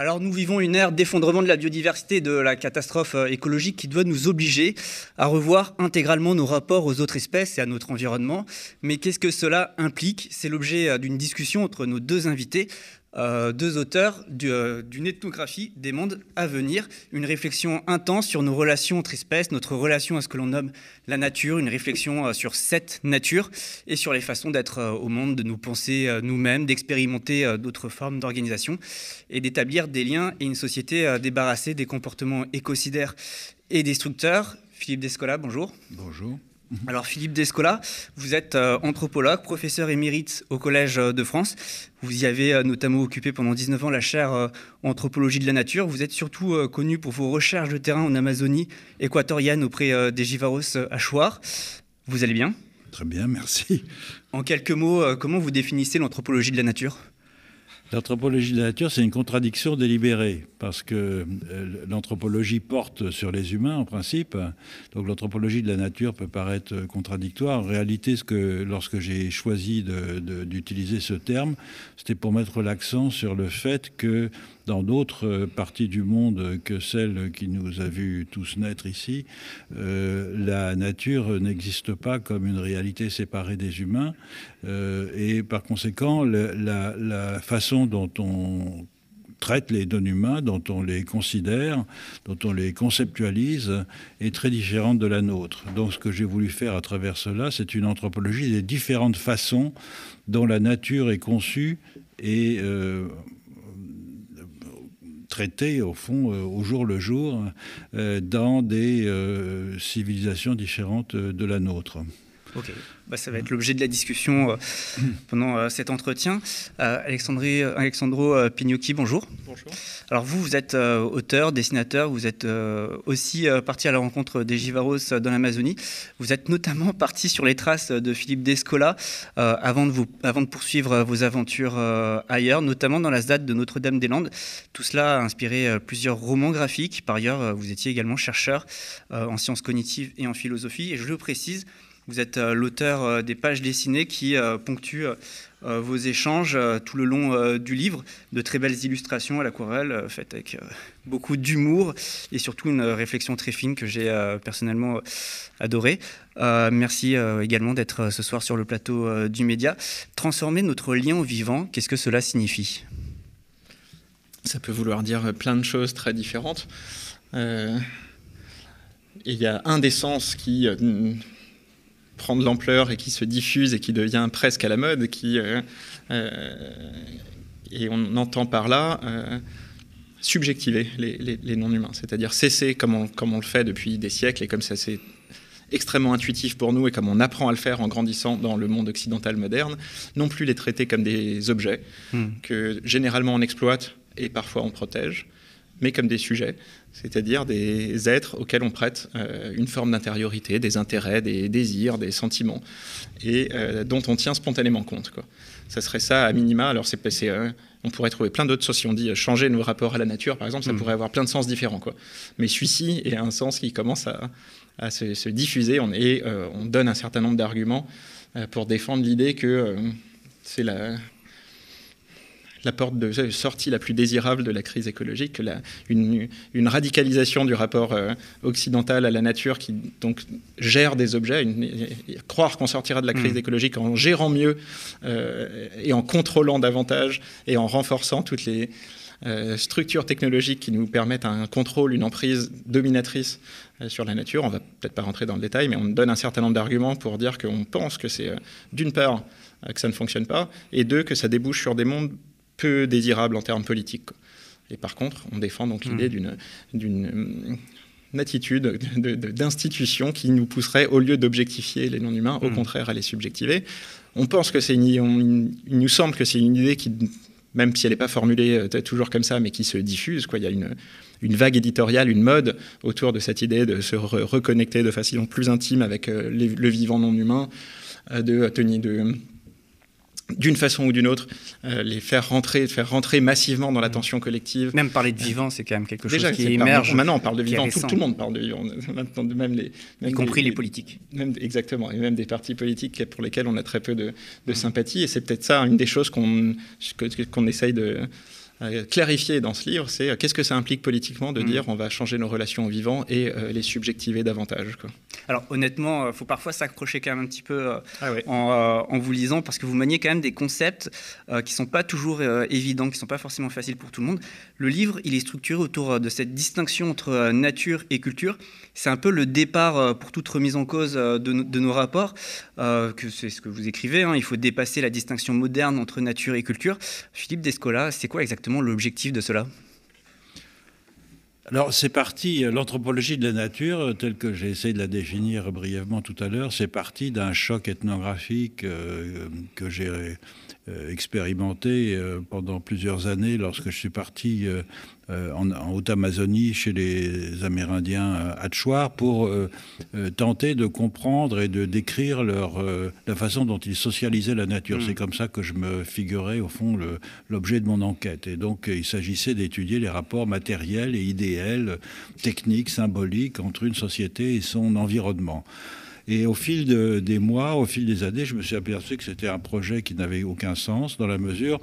Alors nous vivons une ère d'effondrement de la biodiversité, de la catastrophe euh, écologique qui doit nous obliger à revoir intégralement nos rapports aux autres espèces et à notre environnement. Mais qu'est-ce que cela implique? C'est l'objet euh, d'une discussion entre nos deux invités. Euh, deux auteurs euh, d'une ethnographie des mondes à venir, une réflexion intense sur nos relations entre espèces, notre relation à ce que l'on nomme la nature, une réflexion euh, sur cette nature et sur les façons d'être au monde, de nous penser nous-mêmes, d'expérimenter d'autres formes d'organisation et d'établir des liens et une société débarrassée des comportements écocidaires et destructeurs. Philippe Descola, bonjour. Bonjour. Mhm. Alors Philippe Descola, vous êtes euh, anthropologue, professeur émérite au Collège euh, de France. Vous y avez euh, notamment occupé pendant 19 ans la chaire anthropologie de la nature. Vous êtes surtout connu pour vos recherches de terrain en Amazonie équatorienne auprès des Givaros Hachoirs. Vous allez bien? Très bien, merci. En quelques mots, comment vous définissez l'anthropologie de la nature? L'anthropologie de la nature, c'est une contradiction délibérée, parce que euh, l'anthropologie porte sur les humains, en principe. Donc l'anthropologie de la nature peut paraître contradictoire. En réalité, lorsque j'ai choisi d'utiliser ce terme, c'était pour mettre l'accent sur le fait que dans d'autres euh, parties du monde que celle qui nous a vus tous naître ici, euh, la nature n'existe pas comme une réalité séparée des humains. Et par conséquent, la façon dont on traite les dons humains, dont on les considère, dont on les conceptualise, est très différente de la nôtre. Donc ce que j'ai voulu faire à travers cela, c'est une anthropologie des différentes façons dont la nature est conçue et traité au fond euh, au jour le jour euh, dans des euh, civilisations différentes de la nôtre. Ok, bah, ça va être l'objet de la discussion pendant cet entretien. Alexandro Pignocchi, bonjour. Bonjour. Alors vous, vous êtes auteur, dessinateur, vous êtes aussi parti à la rencontre des Givaros dans l'Amazonie. Vous êtes notamment parti sur les traces de Philippe Descola avant, de vous, avant de poursuivre vos aventures ailleurs, notamment dans la ZAD de Notre-Dame-des-Landes. Tout cela a inspiré plusieurs romans graphiques. Par ailleurs, vous étiez également chercheur en sciences cognitives et en philosophie. Et je le précise, vous êtes euh, l'auteur euh, des pages dessinées qui euh, ponctuent vos échanges tout le long du livre, de très belles illustrations à l'aquarelle faites avec beaucoup d'humour et surtout une réflexion très fine que j'ai personnellement adorée. merci également d'être ce soir sur le plateau du média. Transformer notre lien au vivant, qu'est-ce que cela signifie? Ça peut vouloir dire plein de choses très différentes. il y a un des sens qui prend de l'ampleur et qui se diffuse et qui devient presque à la mode, qui, euh, euh, et on entend par là euh, subjectiver les, non-humains, c'est-à-dire cesser, comme on, comme on le fait depuis des siècles et comme ça c'est extrêmement intuitif pour nous et comme on apprend à le faire en grandissant dans le monde occidental moderne, non plus les traiter comme des objets hmm. que généralement on exploite et parfois on protège, mais comme des sujets c'est-à-dire des êtres auxquels on prête euh, une forme d'intériorité, des intérêts, des désirs, des sentiments, et euh, dont on tient spontanément compte. Quoi. Ça serait ça à minima. Alors c'est, euh, on pourrait trouver plein d'autres sens. Si on dit changer nos rapports à la nature, par exemple, ça mm. pourrait avoir plein de sens différents. Quoi. Mais celui-ci est un sens qui commence à, se, diffuser on, et on donne un certain nombre d'arguments pour défendre l'idée que c'est la la porte de sortie la plus désirable de la crise écologique, une, radicalisation du rapport euh, occidental à la nature qui donc gère des objets, croire qu'on sortira de la crise mmh. écologique en gérant mieux euh, et en contrôlant davantage et en renforçant toutes les euh, structures technologiques qui nous permettent un contrôle, une emprise dominatrice sur la nature. On va peut-être pas rentrer dans le détail, mais on donne un certain nombre d'arguments pour dire qu'on pense que c'est d'une part que ça ne fonctionne pas, et deux, que ça débouche sur des mondes peu désirable en termes politiques. Et par contre, on défend donc l'idée hmm. d'une attitude d'institution qui nous pousserait, au lieu d'objectifier les non-humains, au hmm. contraire à les subjectiver. On pense que c'est une, il nous semble que c'est une idée qui, même si elle n'est pas formulée euh, toujours comme ça, mais qui se diffuse. Quoi. Il y a une, une vague éditoriale, une mode autour de cette idée de se reconnecter de façon plus intime avec euh, le vivant non humain, euh, de tenir de d'une façon ou d'une autre, euh, les faire rentrer, faire rentrer massivement dans l'attention collective. Même parler de vivant, c'est quand même quelque chose qui émerge. maintenant, on parle de vivant, tout, le monde parle de vivant, même les, y compris les, politiques. Même, exactement, et même des partis politiques pour lesquels on a très peu de, de sympathie. Et c'est peut-être ça une des choses qu'on qu'on essaye de clarifier dans ce livre, c'est qu'est-ce que ça implique politiquement de Mm. dire on va changer nos relations aux vivants et les subjectiver davantage. Quoi. Alors honnêtement, il faut parfois s'accrocher quand même un petit peu Ah ouais. en, euh, en vous lisant parce que vous maniez quand même des concepts euh, qui sont pas toujours euh, évidents, qui sont pas forcément faciles pour tout le monde. Le livre, il est structuré autour euh, de cette distinction entre euh, nature et culture. C'est un peu le départ euh, pour toute remise en cause de, no- de nos rapports, c'est ce que vous écrivez. hein. il faut dépasser la distinction moderne entre nature et culture. Philippe Descola, c'est quoi exactement l'objectif de cela? Alors, c'est parti, l'anthropologie de la nature, telle que j'ai essayé de la définir brièvement tout à l'heure, c'est parti d'un choc ethnographique que j'ai expérimenté euh, pendant plusieurs années lorsque je suis parti euh, euh, en, en Haute-Amazonie chez les Amérindiens euh, Hatchoir pour euh, euh, tenter de comprendre et de décrire leur, euh, la façon dont ils socialisaient la nature. Mm. C'est comme ça que je me figurais, au fond, l'objet de mon enquête. Et donc, euh, il s'agissait d'étudier les rapports matériels et idéels, techniques, symboliques entre une société et son environnement. Et au fil de- des mois, au fil des années, je me suis aperçu que c'était un projet qui n'avait aucun sens, dans la mesure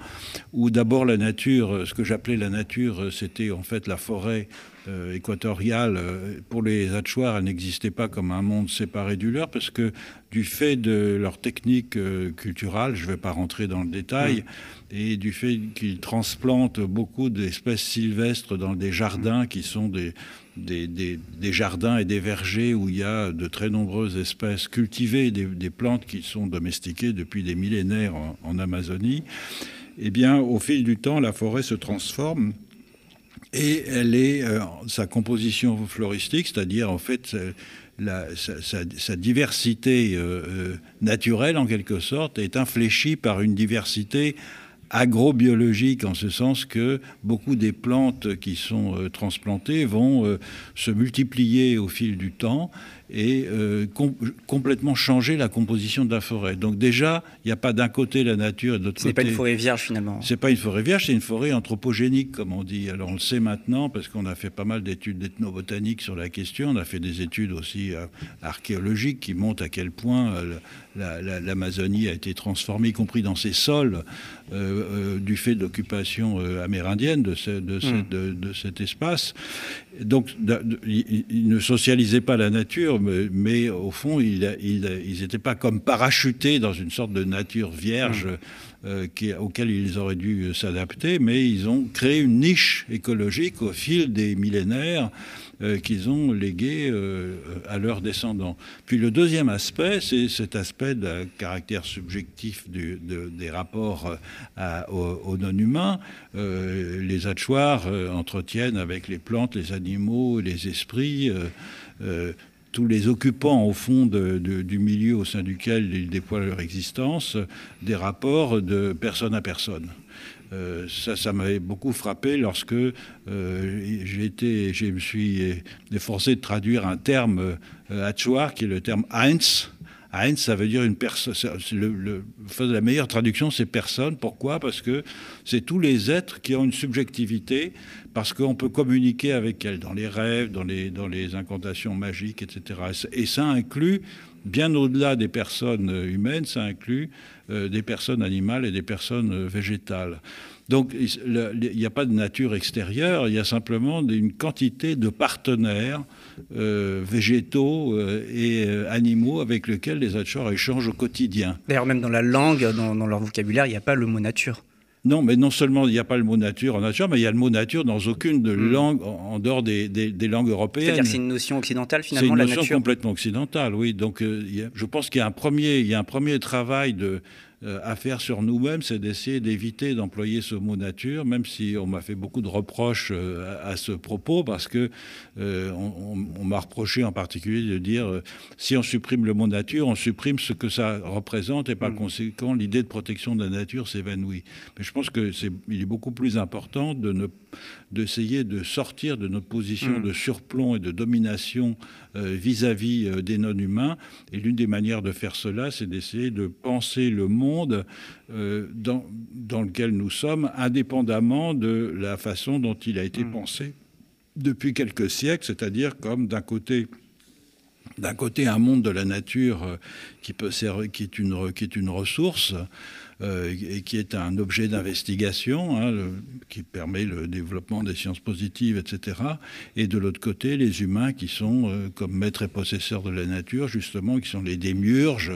où d'abord la nature, ce que j'appelais la nature, c'était en fait la forêt euh, équatoriale. Euh, Pour les Hatchoirs, elle n'existait pas comme un monde séparé du leur, parce que du fait de leur technique euh, culturelle, je ne vais pas rentrer dans le détail, et du fait qu'ils transplantent beaucoup d'espèces sylvestres dans des jardins qui sont des, des, jardins et des vergers où il y a de très nombreuses espèces cultivées, des, plantes qui sont domestiquées depuis des millénaires en, Amazonie, eh bien, au fil du temps, la forêt se transforme et elle est, euh, sa composition floristique, c'est-à-dire en fait euh, sa, diversité euh, naturelle en quelque sorte, est infléchie par une diversité agrobiologique en ce sens que beaucoup des plantes qui sont euh, transplantées vont euh, se multiplier au fil du temps et euh, com- complètement changer la composition de la forêt. Donc déjà, il n'y a pas d'un côté la nature et de l'autre Ce n'est côté... pas une forêt vierge finalement. C'est pas une forêt vierge, c'est une forêt anthropogénique, comme on dit. Alors on le sait maintenant parce qu'on a fait pas mal d'études d'ethnobotanique sur la question. On a fait des études aussi euh, archéologiques qui montrent à quel point euh, la- la- l'Amazonie a été transformée, y compris dans ses sols, du fait de l'occupation amérindienne de, ce- de ce- Mm. de- de cet espace. Donc, ils ne socialisaient pas la nature, mais, mais au fond, ils n'étaient pas comme parachutés dans une sorte de nature vierge euh, qui, auquel ils auraient dû euh, s'adapter, mais ils ont créé une niche écologique au fil des millénaires euh, qu'ils ont léguée euh, à leurs descendants. Puis le deuxième aspect, c'est cet aspect de caractère subjectif des rapports euh, aux, non-humains. Les Hatchoirs euh, entretiennent avec les plantes, les animaux, les esprits. tous les occupants, au fond, du milieu au sein duquel ils déploient leur existence, des rapports de personne à personne. Euh, ça, ça m'avait beaucoup frappé lorsque euh, je me suis efforcé de traduire un terme euh, qui est le terme Heinz. Heinz, ça veut dire une personne. La meilleure traduction, c'est personne. Pourquoi? Parce que c'est tous les êtres qui ont une subjectivité, parce qu'on peut communiquer avec elles dans les rêves, dans les, dans les incantations magiques, etc. Et ça inclut, bien au-delà des personnes euh, humaines, ça inclut euh, des personnes animales et des personnes euh, végétales. Donc il n'y a pas de nature extérieure, il y a simplement une quantité de partenaires végétaux et animaux avec lesquels les Hatchors échangent au quotidien. D'ailleurs, même dans la langue, dans leur vocabulaire, il n'y a pas le mot nature. Non, mais non seulement il n'y a pas le mot nature en nature, mais il y a le mot nature dans aucune de Mm. langue en dehors des, des- des langues européennes. C'est-à-dire que c'est une notion occidentale C'est finalement, une la notion nature. complètement occidentale, oui. Donc, euh, a- je pense qu'il y a un premier, il y a un premier travail de, à faire sur nous-mêmes, c'est d'essayer d'éviter d'employer ce mot nature, même si on m'a fait beaucoup de reproches euh, à, ce propos, parce que euh, on, on- on m'a reproché en particulier de dire euh, si on supprime le mot nature, on supprime ce que ça représente, et par Mm. conséquent, l'idée de protection de la nature s'évanouit. Mais je pense que c'est, il est beaucoup plus important de ne d'essayer de sortir de notre position Mm. de surplomb et de domination euh, vis-à-vis euh, des non-humains. Et l'une des manières de faire cela, c'est d'essayer de penser le monde euh, dans, dans lequel nous sommes, indépendamment de la façon dont il a été Mm. pensé depuis quelques siècles, c'est-à-dire comme d'un côté d'un côté un monde de la nature qui peut servir, qui est une qui est une ressource et qui est un objet d'investigation, hein, qui permet le développement des sciences positives, etc. Et de l'autre côté, les humains qui sont comme maîtres et possesseurs de la nature, justement, qui sont les démiurges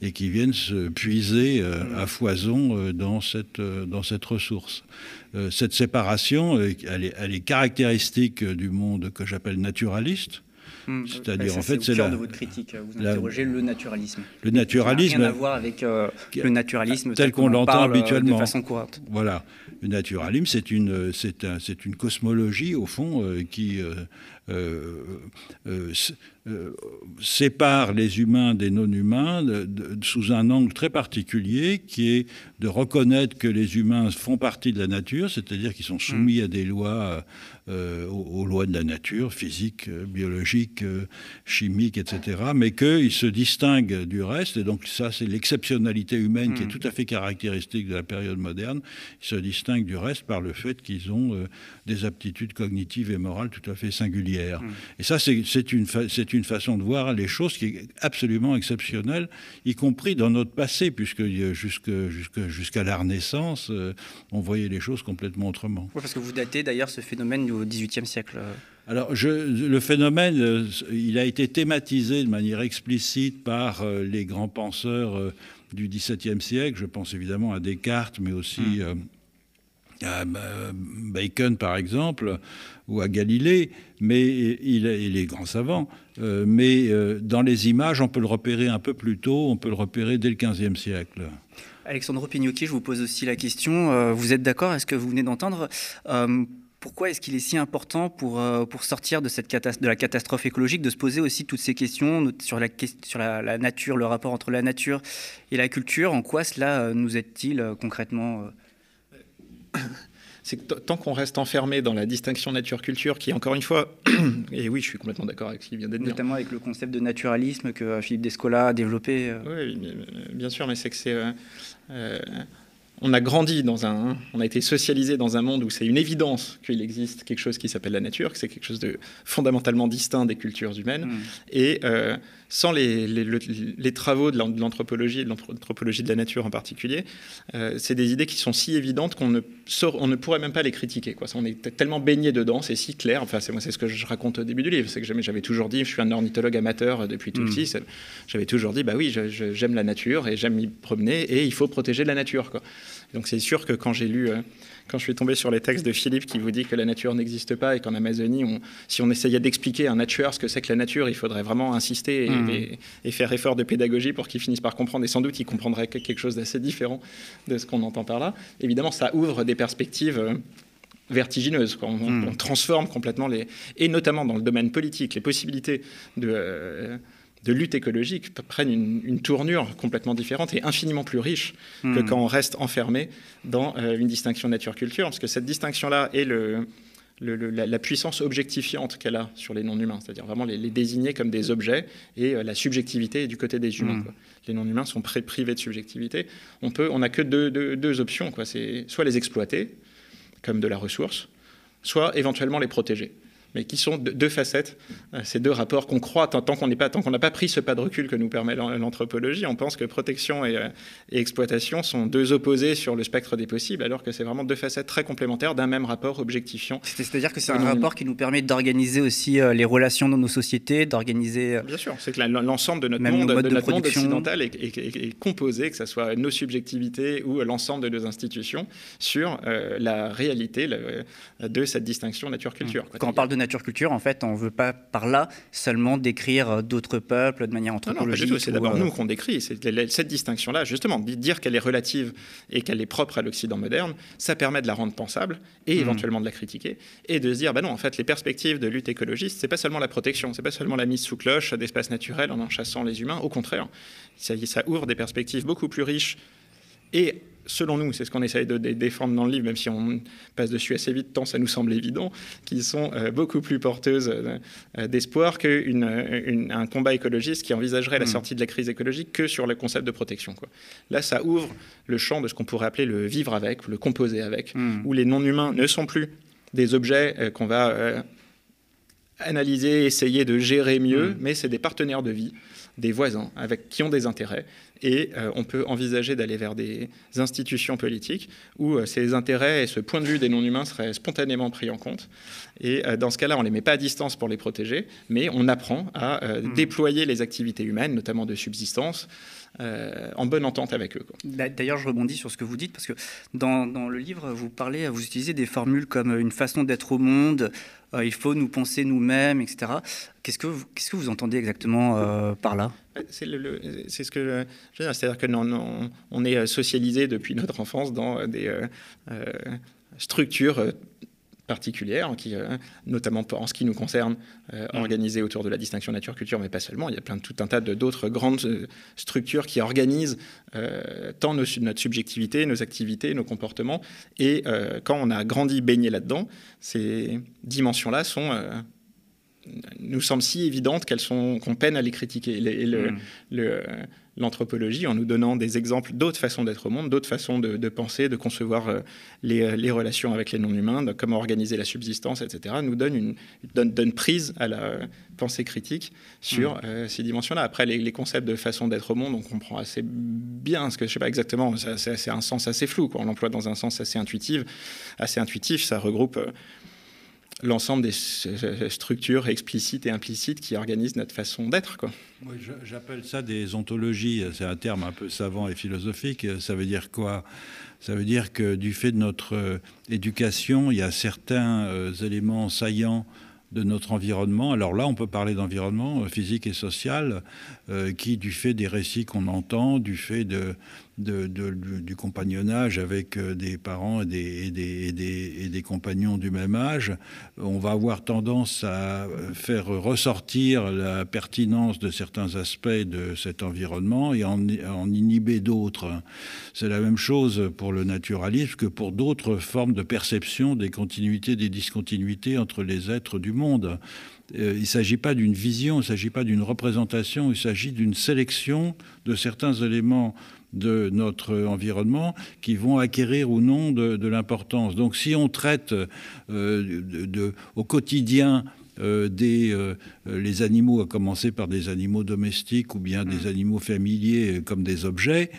et qui viennent se puiser à foison dans cette, dans cette ressource. cette séparation, elle est caractéristique du monde que j'appelle naturaliste Hmm. C'est-à-dire, en fait, c'est la. de votre critique. Vous interrogez le naturalisme. Le naturalisme. Ça n'a rien à voir avec euh, le naturalisme tel, qu'on l'entend euh, habituellement. De façon courante. Voilà. Le naturalisme, c'est une, c'est un, une cosmologie, au fond, euh, qui sépare les humains des non-humains sous un angle très particulier, qui est de reconnaître que les humains font partie de la nature, c'est-à-dire qu'ils sont soumis hmm. à des lois euh, aux, lois de la nature, physique, euh, biologique, euh, chimique, etc., mais qu'ils se distinguent du reste, et donc ça c'est l'exceptionnalité humaine qui est hmm. tout à fait caractéristique de la période moderne, ils se distinguent du reste par le fait qu'ils ont des aptitudes cognitives et morales tout à fait singulières. Hmm. Et ça c'est une, une façon de voir les choses qui est absolument exceptionnelle, y compris dans notre passé, puisque jusqu'à jusque, la Renaissance, on voyait les choses complètement autrement. parce que vous datez d'ailleurs ce phénomène du au XVIIIe siècle alors, je, le phénomène, euh, il a été thématisé de manière explicite par euh, les grands penseurs euh, du XVIIe siècle. Je pense évidemment à Descartes, mais aussi hmm. À Bacon, par exemple, ou à Galilée, mais il, est grand savant. mais dans les images, on peut le repérer un peu plus tôt, on peut le repérer dès le XVe siècle. Alexandre Pignocchi, je vous pose aussi la question. vous êtes d'accord Est-ce que vous venez d'entendre pourquoi est-ce qu'il est si important pour, euh, pour sortir de, cette de la catastrophe écologique, de se poser aussi toutes ces questions sur, la, la, nature, le rapport entre la nature et la culture? En quoi cela euh, nous aide-t-il euh, concrètement c'est que tant qu'on reste enfermé dans la distinction nature-culture, qui encore une fois, et oui, je suis complètement d'accord avec ce qu'il vient d'être dit. Notamment avec le concept de naturalisme que Philippe Descola a développé. Oui, bien sûr, mais c'est que c'est on a grandi dans un, on a été socialisé dans un monde où c'est une évidence qu'il existe quelque chose qui s'appelle la nature, que c'est quelque chose de fondamentalement distinct des cultures humaines. Mm. Et euh, sans les, les, travaux de l'anthropologie et de l'anthropologie de la nature en particulier, euh, c'est des idées qui sont si évidentes qu'on ne, on ne pourrait même pas les critiquer. Quoi. On est tellement baigné dedans, c'est si clair. Enfin, c'est moi, c'est ce que je raconte au début du livre. C'est que j'avais toujours dit, je suis un ornithologue amateur depuis tout mm. petit. J'avais toujours dit, bah oui, j'aime la nature et j'aime m'y promener et il faut protéger la nature. Quoi. Donc c'est sûr que quand j'ai lu, euh, quand je suis tombé sur les textes de Philippe qui vous dit que la nature n'existe pas et qu'en Amazonie, on, si on essayait d'expliquer à un natureur ce que c'est que la nature, il faudrait vraiment insister mmh. et, faire effort de pédagogie pour qu'il finisse par comprendre. Et sans doute, il comprendrait quelque chose d'assez différent de ce qu'on entend par là. Évidemment, ça ouvre des perspectives euh, vertigineuses. On, mmh. on, transforme complètement les... Et notamment dans le domaine politique, les possibilités de... Euh, de lutte écologique prennent une, tournure complètement différente et infiniment plus riche que hmm. quand on reste enfermé dans euh, une distinction nature-culture, parce que cette distinction-là est le, la, puissance objectifiante qu'elle a sur les non-humains, c'est-à-dire vraiment les, désigner comme des objets et euh, la subjectivité est du côté des humains. Hmm. Les non-humains sont privés de subjectivité. On n'a on que deux, deux options, c'est soit les exploiter comme de la ressource, soit éventuellement les protéger mais qui sont deux facettes, euh, ces deux rapports qu'on croit, tant, qu'on n'est pas, tant qu'on n'a pas pris ce pas de recul que nous permet l'anthropologie, on pense que protection euh, et, exploitation sont deux opposés sur le spectre des possibles, alors que c'est vraiment deux facettes très complémentaires d'un même rapport objectifiant. C'est-à-dire que c'est un rapport qui nous permet d'organiser aussi euh, les relations dans nos sociétés, d'organiser... Bien sûr, c'est que l'ensemble de notre monde, de, notre monde occidental est, composé, que ce soit nos subjectivités ou l'ensemble de nos institutions, sur la réalité de cette distinction nature-culture. Quand on parle de nature-culture, en fait, on ne veut pas par là seulement décrire euh, d'autres peuples de manière anthropologique. c'est d'abord euh, nous qu'on décrit. Cette distinction-là, justement, dire qu'elle est relative et qu'elle est propre à l'Occident moderne, ça permet de la rendre pensable et hmm. éventuellement de la critiquer et de se dire, bah non, en fait, les perspectives de lutte écologiste, c'est pas seulement la protection, c'est pas seulement la mise sous cloche d'espaces naturels en en chassant les humains. Au contraire, ça, ça ouvre des perspectives beaucoup plus riches et selon nous, c'est ce qu'on essaye de défendre dans le livre, même si on passe dessus assez vite, tant ça nous semble évident, qui sont euh, beaucoup plus porteuses euh, d'espoir qu'un combat écologiste qui envisagerait la hmm. sortie de la crise écologique que sur le concept de protection. Là, ça ouvre le champ de ce qu'on pourrait appeler le vivre avec, le composer avec, hmm. où les non-humains ne sont plus des objets euh, qu'on va analyser, essayer de gérer mieux, hmm. mais c'est des partenaires de vie des voisins avec qui ont des intérêts et on peut envisager d'aller vers des institutions politiques où ces intérêts et ce point de vue des non-humains seraient spontanément pris en compte. Et dans ce cas-là, on ne les met pas à distance pour les protéger, mais on apprend à mmh. déployer les activités humaines, notamment de subsistance, euh, en bonne entente avec eux. D'ailleurs, je rebondis sur ce que vous dites, parce que dans, le livre, vous parlez, vous utilisez des formules comme une façon d'être au monde, euh, il faut nous penser nous-mêmes, etc. Qu'est-ce que, vous, qu'est-ce que vous entendez exactement euh, par là? C'est, c'est ce que je veux dire, c'est-à-dire que non, on est socialisé depuis notre enfance dans des structures particulière, qui, euh, notamment en ce qui nous concerne, euh, mm. organisée autour de la distinction nature-culture, mais pas seulement. Il y a plein de, tout un tas d'autres grandes euh, structures qui organisent tant notre subjectivité, nos activités, nos comportements. Et quand on a grandi, baigné là-dedans, ces dimensions-là sont nous semblent si évidentes qu'elles sont qu'on peine à les critiquer. Et le, mm. le, l'anthropologie en nous donnant des exemples d'autres façons d'être au monde, d'autres façons de, penser, de concevoir euh, euh, les, relations avec les non-humains, de comment organiser la subsistance, etc., nous donne une donne, prise à la pensée critique sur mmh. euh, ces dimensions-là. Après, les, concepts de façon d'être au monde, on comprend assez bien, ce que je sais pas exactement, c'est un sens assez flou, quoi. on l'emploie dans un sens assez intuitif. Assez intuitif, ça regroupe l'ensemble des structures explicites et implicites qui organisent notre façon d'être. Oui, J'appelle ça des ontologies. C'est un terme un peu savant et philosophique. Ça veut dire quoi? Ça veut dire que du fait de notre euh, éducation, il y a certains euh, éléments saillants de notre environnement. Alors là, on peut parler d'environnement euh, physique et social, qui, du fait des récits qu'on entend, du fait de, du compagnonnage avec euh, des parents et des, compagnons du même âge, on va avoir tendance à faire ressortir la pertinence de certains aspects de cet environnement et en, en inhiber d'autres. C'est la même chose pour le naturalisme que pour d'autres formes de perception des continuités, des discontinuités entre les êtres du monde. Euh, il ne s'agit pas d'une vision, il ne s'agit pas d'une représentation, il s'agit d'une sélection de certains éléments de notre environnement qui vont acquérir ou non de, l'importance. Donc si on traite euh, au quotidien des, euh, les animaux, à commencer par des animaux domestiques ou bien des mm. animaux familiers comme des objets,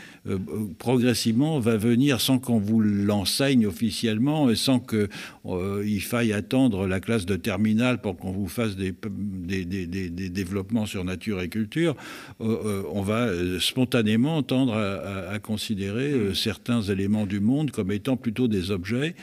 progressivement va venir sans qu'on vous l'enseigne officiellement et sans qu'il faille attendre la classe de terminale pour qu'on vous fasse des, des, des, développements sur nature et culture, on va spontanément tendre à, à considérer certains éléments du monde comme étant plutôt des objets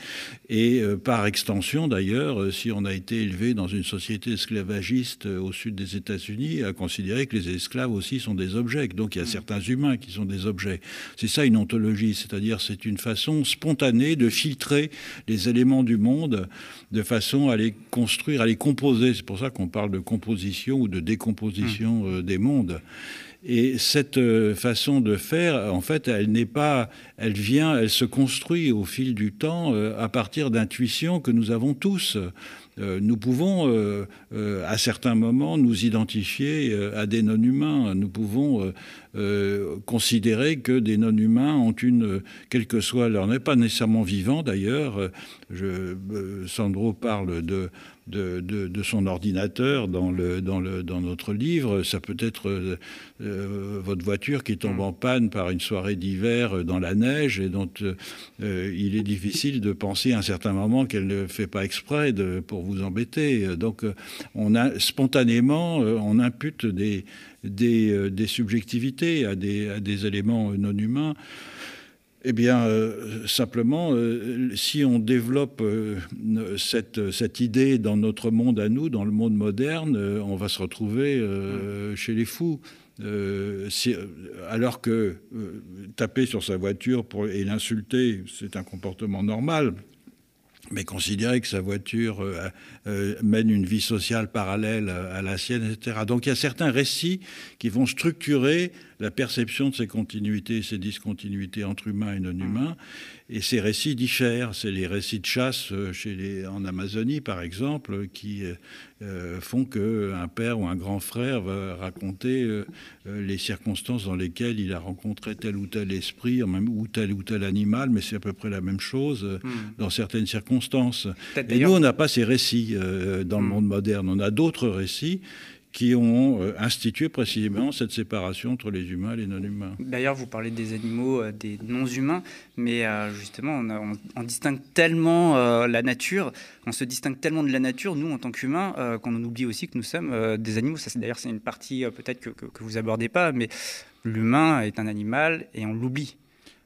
et par extension d'ailleurs, si on a été élevé dans une société esclavagiste euh, au sud des États-Unis a considéré que les esclaves aussi sont des objets. Donc il y a mm. certains humains qui sont des objets. C'est ça une ontologie, c'est-à-dire c'est une façon spontanée de filtrer les éléments du monde de façon à les construire, à les composer. C'est pour ça qu'on parle de composition ou de décomposition mm. euh, des mondes. Et cette euh, façon de faire, en fait, elle n'est pas, elle vient, elle se construit au fil du temps à partir d'intuitions que nous avons tous. Euh, nous pouvons, euh, euh, à certains moments, nous identifier à des non-humains. Nous pouvons considérer que des non-humains ont une, quelle que soit leur, n'est pas nécessairement vivant d'ailleurs. Sandro parle de de, son ordinateur dans, le, dans, le, dans notre livre. Ça peut être euh, euh, votre voiture qui tombe mm. en panne par une soirée d'hiver dans la neige et dont euh, il est difficile de penser à un certain moment qu'elle ne fait pas exprès de, pour vous embêter. Donc on a spontanément, on impute des, des, des subjectivités à des, à des éléments non humains. Eh bien, euh, simplement, euh, si on développe euh, cette, cette, idée dans notre monde à nous, dans le monde moderne, on va se retrouver chez les fous. alors que taper sur sa voiture pour, et l'insulter, c'est un comportement normal mais considérer que sa voiture euh, euh, mène une vie sociale parallèle à la sienne, etc. Donc il y a certains récits qui vont structurer la perception de ces continuités, ces discontinuités entre humains et non humains, et ces récits diffèrent. C'est les récits de chasse euh, chez les, en Amazonie, par exemple, qui euh, font qu'un père ou un grand frère va raconter euh, les circonstances dans lesquelles il a rencontré tel ou tel esprit, ou tel ou tel animal, mais c'est à peu près la même chose hmm. dans certaines circonstances. Et nous, on n'a pas ces récits dans le hmm. monde moderne. On a d'autres récits qui ont institué précisément cette séparation entre les humains et les non-humains. D'ailleurs, vous parlez des animaux, des non-humains, mais justement, on, distingue tellement la nature, on se distingue tellement de la nature, nous, en tant qu'humains, qu'on oublie aussi que nous sommes des animaux. Ça, d'ailleurs, c'est une partie peut-être que, que, que vous abordez pas, mais l'humain est un animal et on l'oublie.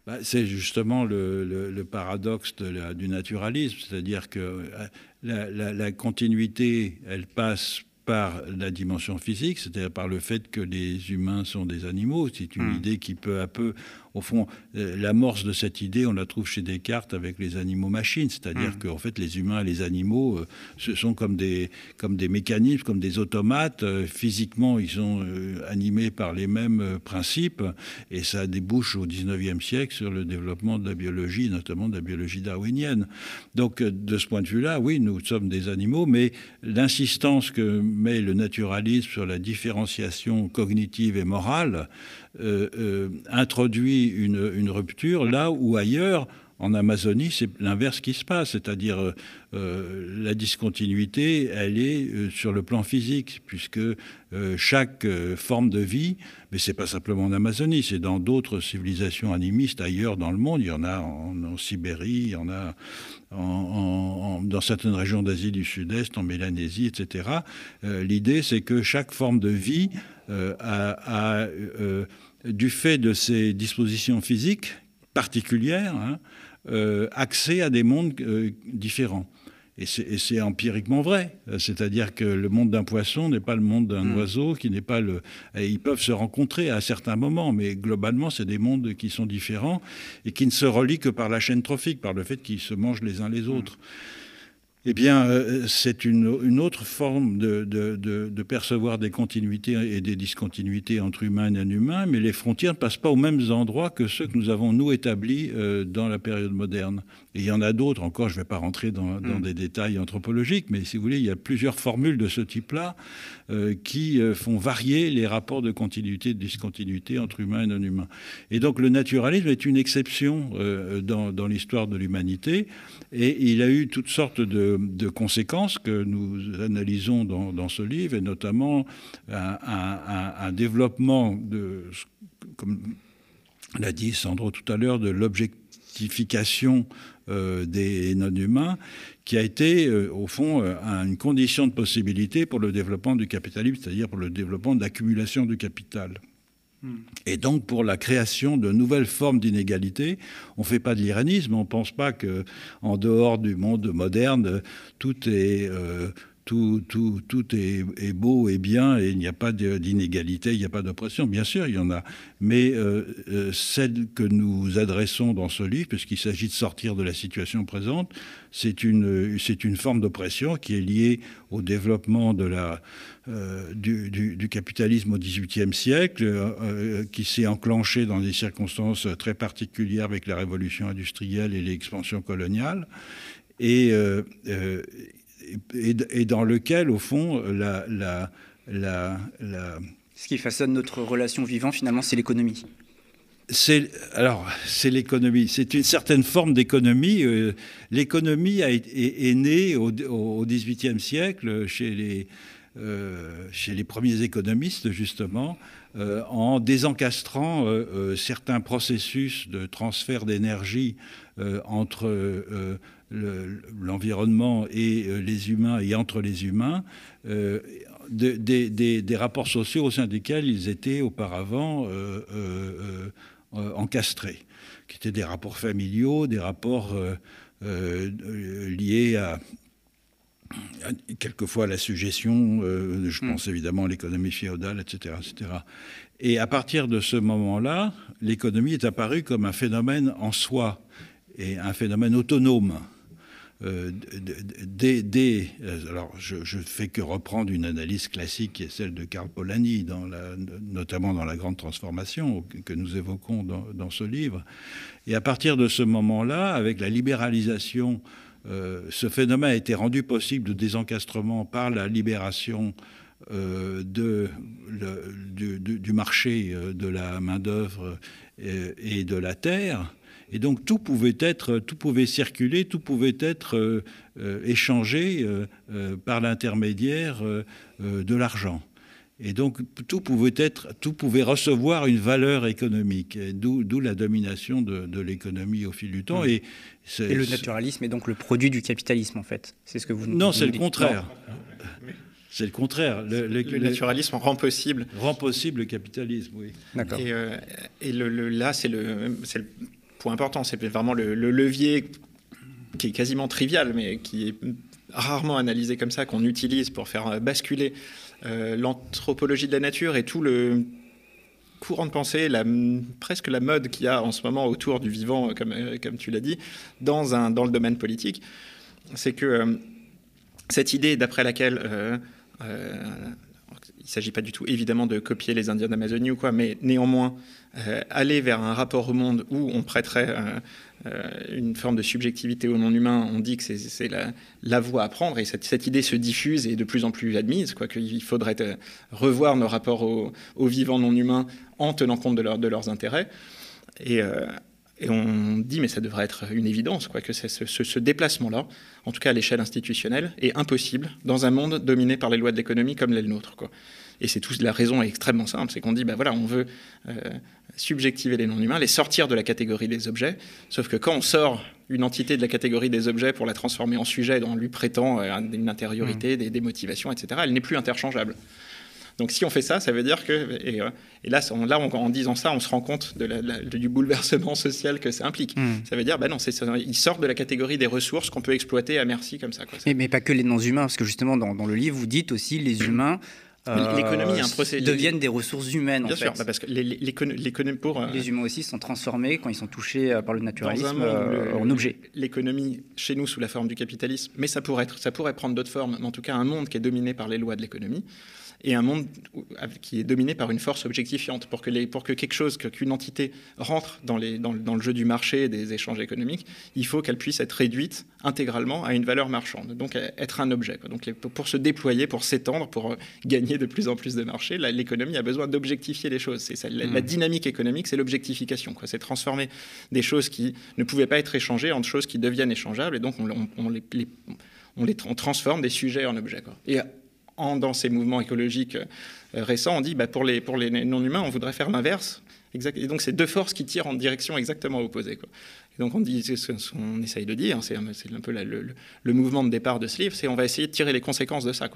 Bah, c'est justement le, paradoxe du naturalisme, c'est-à-dire que euh, la, la, continuité, elle passe par la dimension physique, c'est-à-dire par le fait que les humains sont des animaux. C'est une hmm. idée qui peu à peu au fond, euh, l'amorce de cette idée, on la trouve chez Descartes avec les animaux-machines, c'est-à-dire mmh. qu'en fait, les humains et les animaux, euh, ce sont comme des, comme des mécanismes, comme des automates. Euh, physiquement, ils sont animés par les mêmes principes, et ça débouche au 19e siècle sur le développement de la biologie, notamment de la biologie darwinienne. Donc, de ce point de vue-là, oui, nous sommes des animaux, mais l'insistance que met le naturalisme sur la différenciation cognitive et morale, introduit une, rupture là où ailleurs, en Amazonie, c'est l'inverse qui se passe, c'est-à-dire euh, la discontinuité, elle est sur le plan physique, puisque chaque forme de vie, mais c'est pas simplement en Amazonie, c'est dans d'autres civilisations animistes ailleurs dans le monde, il y en a en, Sibérie, il y en a dans certaines régions d'Asie du Sud-Est, en Mélanésie, etc. L'idée, c'est que chaque forme de vie a, du fait de ses dispositions physiques particulières, hein, euh, accès à des mondes euh, différents. Et c'est empiriquement vrai. C'est-à-dire que le monde d'un poisson n'est pas le monde d'un mm. oiseau, qui n'est pas le. ils peuvent se rencontrer à certains moments, mais globalement, c'est des mondes qui sont différents et qui ne se relient que par la chaîne trophique, par le fait qu'ils se mangent les uns les mm. autres eh bien, euh, c'est une, autre forme de, percevoir des continuités et des discontinuités entre humains et non-humains, mais les frontières ne passent pas aux mêmes endroits que ceux que nous avons, nous, établis euh, dans la période moderne. Et il y en a d'autres, encore, je ne vais pas rentrer dans, mm. des détails anthropologiques, mais si vous voulez, il y a plusieurs formules de ce type-là euh, qui font varier les rapports de continuité et de discontinuité entre humains et non-humains. Et donc, le naturalisme est une exception dans, dans l'histoire de l'humanité, et il a eu toutes sortes de de, conséquences que nous analysons dans, ce livre, et notamment un, développement de, comme l'a dit Sandro tout à l'heure, de l'objectification euh, des non-humains, qui a été, euh, au fond, euh, une condition de possibilité pour le développement du capitalisme, c'est-à-dire pour le développement de l'accumulation du capital. Et donc, pour la création de nouvelles formes d'inégalité, on ne fait pas de l'iranisme, on ne pense pas qu'en dehors du monde moderne, tout est euh, tout, est, beau et bien et il n'y a pas d'inégalité, il n'y a pas d'oppression. Bien sûr, il y en a. Mais euh, euh, celle que nous adressons dans ce livre, puisqu'il s'agit de sortir de la situation présente, c'est une, forme d'oppression qui est liée au développement euh, du, du, capitalisme au XVIIIe siècle, qui s'est enclenché dans des circonstances très particulières avec la révolution industrielle et l'expansion coloniale. Et, et, dans lequel, au fond, la, la, la, Ce qui façonne notre relation vivante, finalement, c'est l'économie. C'est alors c'est l'économie. C'est une certaine forme d'économie. Euh, l'économie est, est, née au, XVIIIe siècle chez les euh, chez les premiers économistes justement, euh, en désencastrant certains processus de transfert d'énergie entre l'environnement et euh, les humains et entre les humains, euh, des, rapports sociaux au sein desquels ils étaient auparavant euh, encastrés, qui étaient des rapports familiaux, des rapports liés à, quelquefois la suggestion, je hmm. pense évidemment à l'économie féodale, etc., etc. Et à partir de ce moment-là, l'économie est apparue comme un phénomène en soi et un phénomène autonome. Euh, euh, alors je ne fais que reprendre une analyse classique qui est celle de Karl Polanyi, dans la, notamment dans la grande transformation que nous évoquons dans, ce livre. Et à partir de ce moment-là, avec la libéralisation, euh, ce phénomène a été rendu possible de désencastrement par la libération de, du, marché de la main-d'œuvre et de la terre. Et donc tout pouvait être, tout pouvait circuler, tout pouvait être euh, euh, échangé euh, par l'intermédiaire de l'argent. Et donc tout pouvait être, tout pouvait recevoir une valeur économique, d'où la domination de, l'économie au fil du temps. Mmh. Et, le naturalisme est donc le produit du capitalisme en fait. C'est ce que vous. Non, c'est le contraire. C'est le contraire. Le, naturalisme rend possible. Rend possible le capitalisme, oui. D'accord. Et, euh, le, là, c'est le, le, point important. C'est vraiment le, levier qui est quasiment trivial, mais qui est rarement analysé comme ça, qu'on utilise pour faire basculer euh, l'anthropologie de la nature et tout le courant de pensée, la, presque la mode qu'il y a en ce moment autour du vivant, comme, euh, comme tu l'as dit, dans, dans le domaine politique. C'est que cette idée d'après laquelle euh, s'agit pas du tout évidemment de copier les Indiens d'Amazonie ou quoi, mais néanmoins euh, aller vers un rapport au monde où on prêterait euh, une forme de subjectivité au non-humain, on dit que c'est la, voie à prendre et cette, idée se diffuse et est de plus en plus admise, quoi qu'il faudrait revoir nos rapports aux, vivants non-humains en tenant compte de, leurs intérêts. Et, on dit, mais ça devrait être une évidence, quoi, que ce, ce, déplacement-là, en tout cas à l'échelle institutionnelle, est impossible dans un monde dominé par les lois de l'économie comme l'est le nôtre. Quoi. Et c'est tout, la raison est extrêmement simple, c'est qu'on dit, ben voilà, on veut euh, subjectiver les non-humains, les sortir de la catégorie des objets, sauf que quand on sort une entité de la catégorie des objets pour la transformer en sujet, en lui prêtant euh, une intériorité, mmh. des, des motivations, etc., elle n'est plus interchangeable. Donc si on fait ça, ça veut dire que, et, euh, là, là en disant ça, on se rend compte de du bouleversement social que ça implique. Hmm. Ça veut dire, bah non, il sort de la catégorie des ressources qu'on peut exploiter à merci comme ça. Quoi, Mais, pas que les non-humains, parce que justement, dans, le livre, vous dites aussi les humains. Euh, l'économie un procédé. deviennent des ressources humaines. Bien en sûr, bah, parce que l'économie pour. Euh, les humains aussi sont transformés quand ils sont touchés par le naturalisme en objet. L'économie, chez nous, sous la forme du capitalisme, mais ça pourrait, être, ça pourrait prendre d'autres formes, mais en tout cas un monde qui est dominé par les lois de l'économie et un monde qui est dominé par une force objectifiante. Pour que, les, pour que quelque chose, qu'une entité rentre dans, les, dans, dans, le jeu du marché et des échanges économiques, il faut qu'elle puisse être réduite intégralement à une valeur marchande, donc être un objet. Donc pour se déployer, pour s'étendre, pour gagner de plus en plus de marchés, l'économie a besoin d'objectifier les choses. C'est la, la, mmh. dynamique économique, c'est l'objectification. C'est transformer des choses qui ne pouvaient pas être échangées en choses qui deviennent échangeables, et donc on, on, les, on les transforme des sujets en objets. Quoi. Et dans ces mouvements écologiques euh, récents, on dit bah, pour, les, pour les non-humains, on voudrait faire l'inverse. Et donc, c'est deux forces qui tirent en direction exactement opposée. Et donc, on, ce qu'on essaye de dire, c'est un peu le, mouvement de départ de ce livre, c'est on va essayer de tirer les conséquences de ça.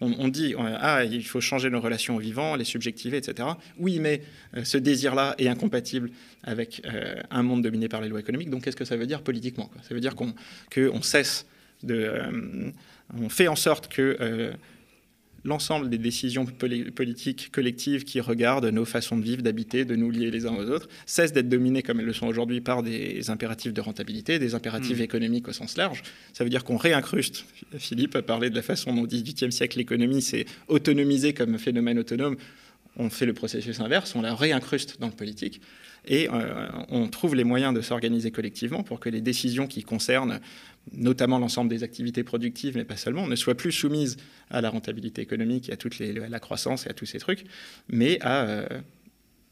On, dit, ah, il faut changer nos relations aux vivants, les subjectiver, etc. Oui, mais euh, ce désir-là est incompatible avec euh, un monde dominé par les lois économiques. Donc, qu'est-ce que ça veut dire politiquement Ça veut dire qu'on cesse de. on fait en sorte que l'ensemble des décisions politiques collectives qui regardent nos façons de vivre, d'habiter, de nous lier les uns aux autres, cessent d'être dominées comme elles le sont aujourd'hui par des impératifs de rentabilité, des impératifs mmh. économiques au sens large. Ça veut dire qu'on réincruste, Philippe a parlé de la façon dont au XVIIIe siècle l'économie s'est autonomisée comme phénomène autonome. On fait le processus inverse, on la réincruste dans le politique et euh, on trouve les moyens de s'organiser collectivement pour que les décisions qui concernent notamment l'ensemble des activités productives, mais pas seulement, ne soient plus soumises à la rentabilité économique et à, la croissance et à tous ces trucs, mais à euh,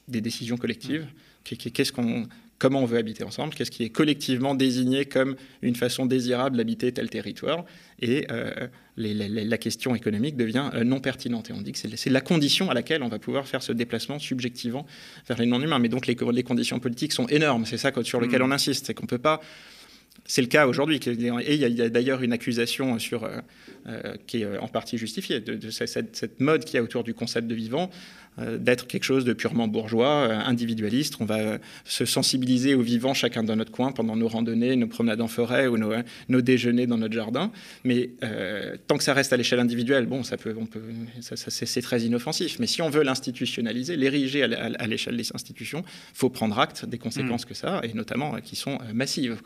des décisions collectives. Qu'est-ce qu'on, comment on veut habiter ensemble, qu'est-ce qui est collectivement désigné comme une façon désirable d'habiter tel territoire, et euh, la question économique devient euh, non pertinente. Et on dit que c'est la condition à laquelle on va pouvoir faire ce déplacement subjectivement vers les non-humains. Mais donc les, les, conditions politiques sont énormes, c'est ça sur lequel mmh. on insiste, c'est qu'on ne peut pas c'est le cas aujourd'hui. Et il y a, d'ailleurs une accusation sur, euh, euh, qui est en partie justifiée de, cette, cette, mode qu'il y a autour du concept de vivant. Euh, d'être quelque chose de purement bourgeois, euh, individualiste. On va euh, se sensibiliser aux vivants chacun dans notre coin pendant nos randonnées, nos promenades en forêt ou nos, déjeuners dans notre jardin. Mais tant que ça reste à l'échelle individuelle, bon, ça peut, on peut, ça, c'est très inoffensif. Mais si on veut l'institutionnaliser, l'ériger à l'échelle des institutions, faut prendre acte des conséquences mm. que ça a, et notamment qui sont massives.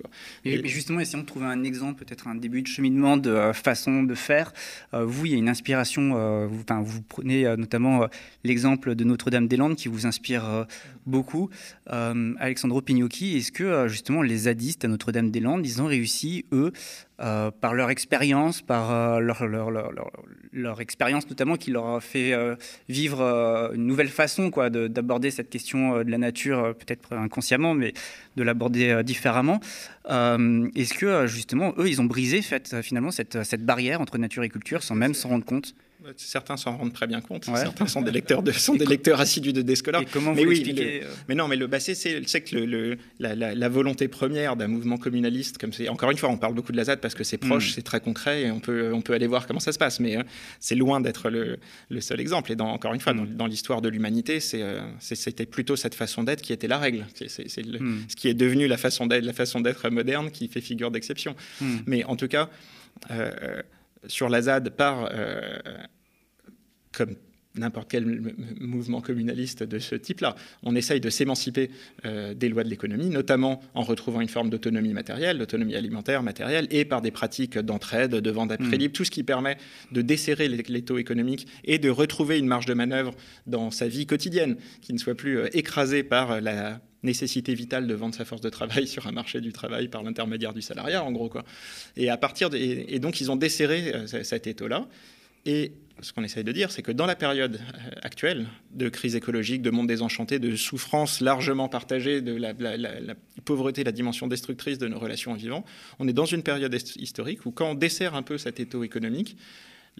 Et, justement, essayons de trouver un exemple, peut-être un début de cheminement de façon de faire. vous, il y a une inspiration. vous, vous prenez notamment l'exemple de Notre-Dame-des-Landes qui vous inspire euh, beaucoup. Euh, Alexandro Pignocchi, est-ce que euh, justement les zadistes à Notre-Dame-des-Landes, ils ont réussi, eux, par leur expérience, par leur, expérience notamment qui leur a fait vivre une nouvelle façon quoi, d'aborder cette question de la nature, peut-être inconsciemment, mais de l'aborder différemment. Est-ce que justement, eux, ils ont brisé finalement cette barrière entre nature et culture sans même s'en rendre compte? Certains s'en rendent très bien compte. Certains sont des lecteurs, de, sont des lecteurs assidus de Descola. comment mais vous oui, mais, euh mais, non, mais le basé, c'est que le, la, la, volonté première d'un mouvement communaliste, comme c'est encore une fois, on parle beaucoup de la ZAD parce que c'est proche, hmm. c'est très concret et on peut, on peut aller voir comment ça se passe. Mais euh, c'est loin d'être le, le, seul exemple. Et dans, encore une fois, dans, hmm. l'histoire de l'humanité, euh, c'était plutôt cette façon d'être qui était la règle. C'est hmm. ce qui est devenu la façon d'être, la façon d'être moderne qui fait figure d'exception. Mais en tout cas. Sur la ZAD par comme n'importe quel mouvement communaliste de ce type-là. On essaye de s'émanciper euh, des lois de l'économie, notamment en retrouvant une forme d'autonomie matérielle, d'autonomie alimentaire, matérielle, et par des pratiques d'entraide, de vente à prix hmm. libre, tout ce qui permet de desserrer les, taux économiques et de retrouver une marge de manœuvre dans sa vie quotidienne, qui ne soit plus euh, écrasée par la nécessité vitale de vendre sa force de travail sur un marché du travail par l'intermédiaire du salariat, en gros. Quoi. Et, à partir et, donc, ils ont desserré euh, cet étau-là. Et ce qu'on essaye de dire, c'est que dans la période euh, actuelle de crise écologique, de monde désenchanté, de souffrance largement partagée, de la, pauvreté, la dimension destructrice de nos relations en vivant, on est dans une période historique où quand on dessert un peu cet étau économique,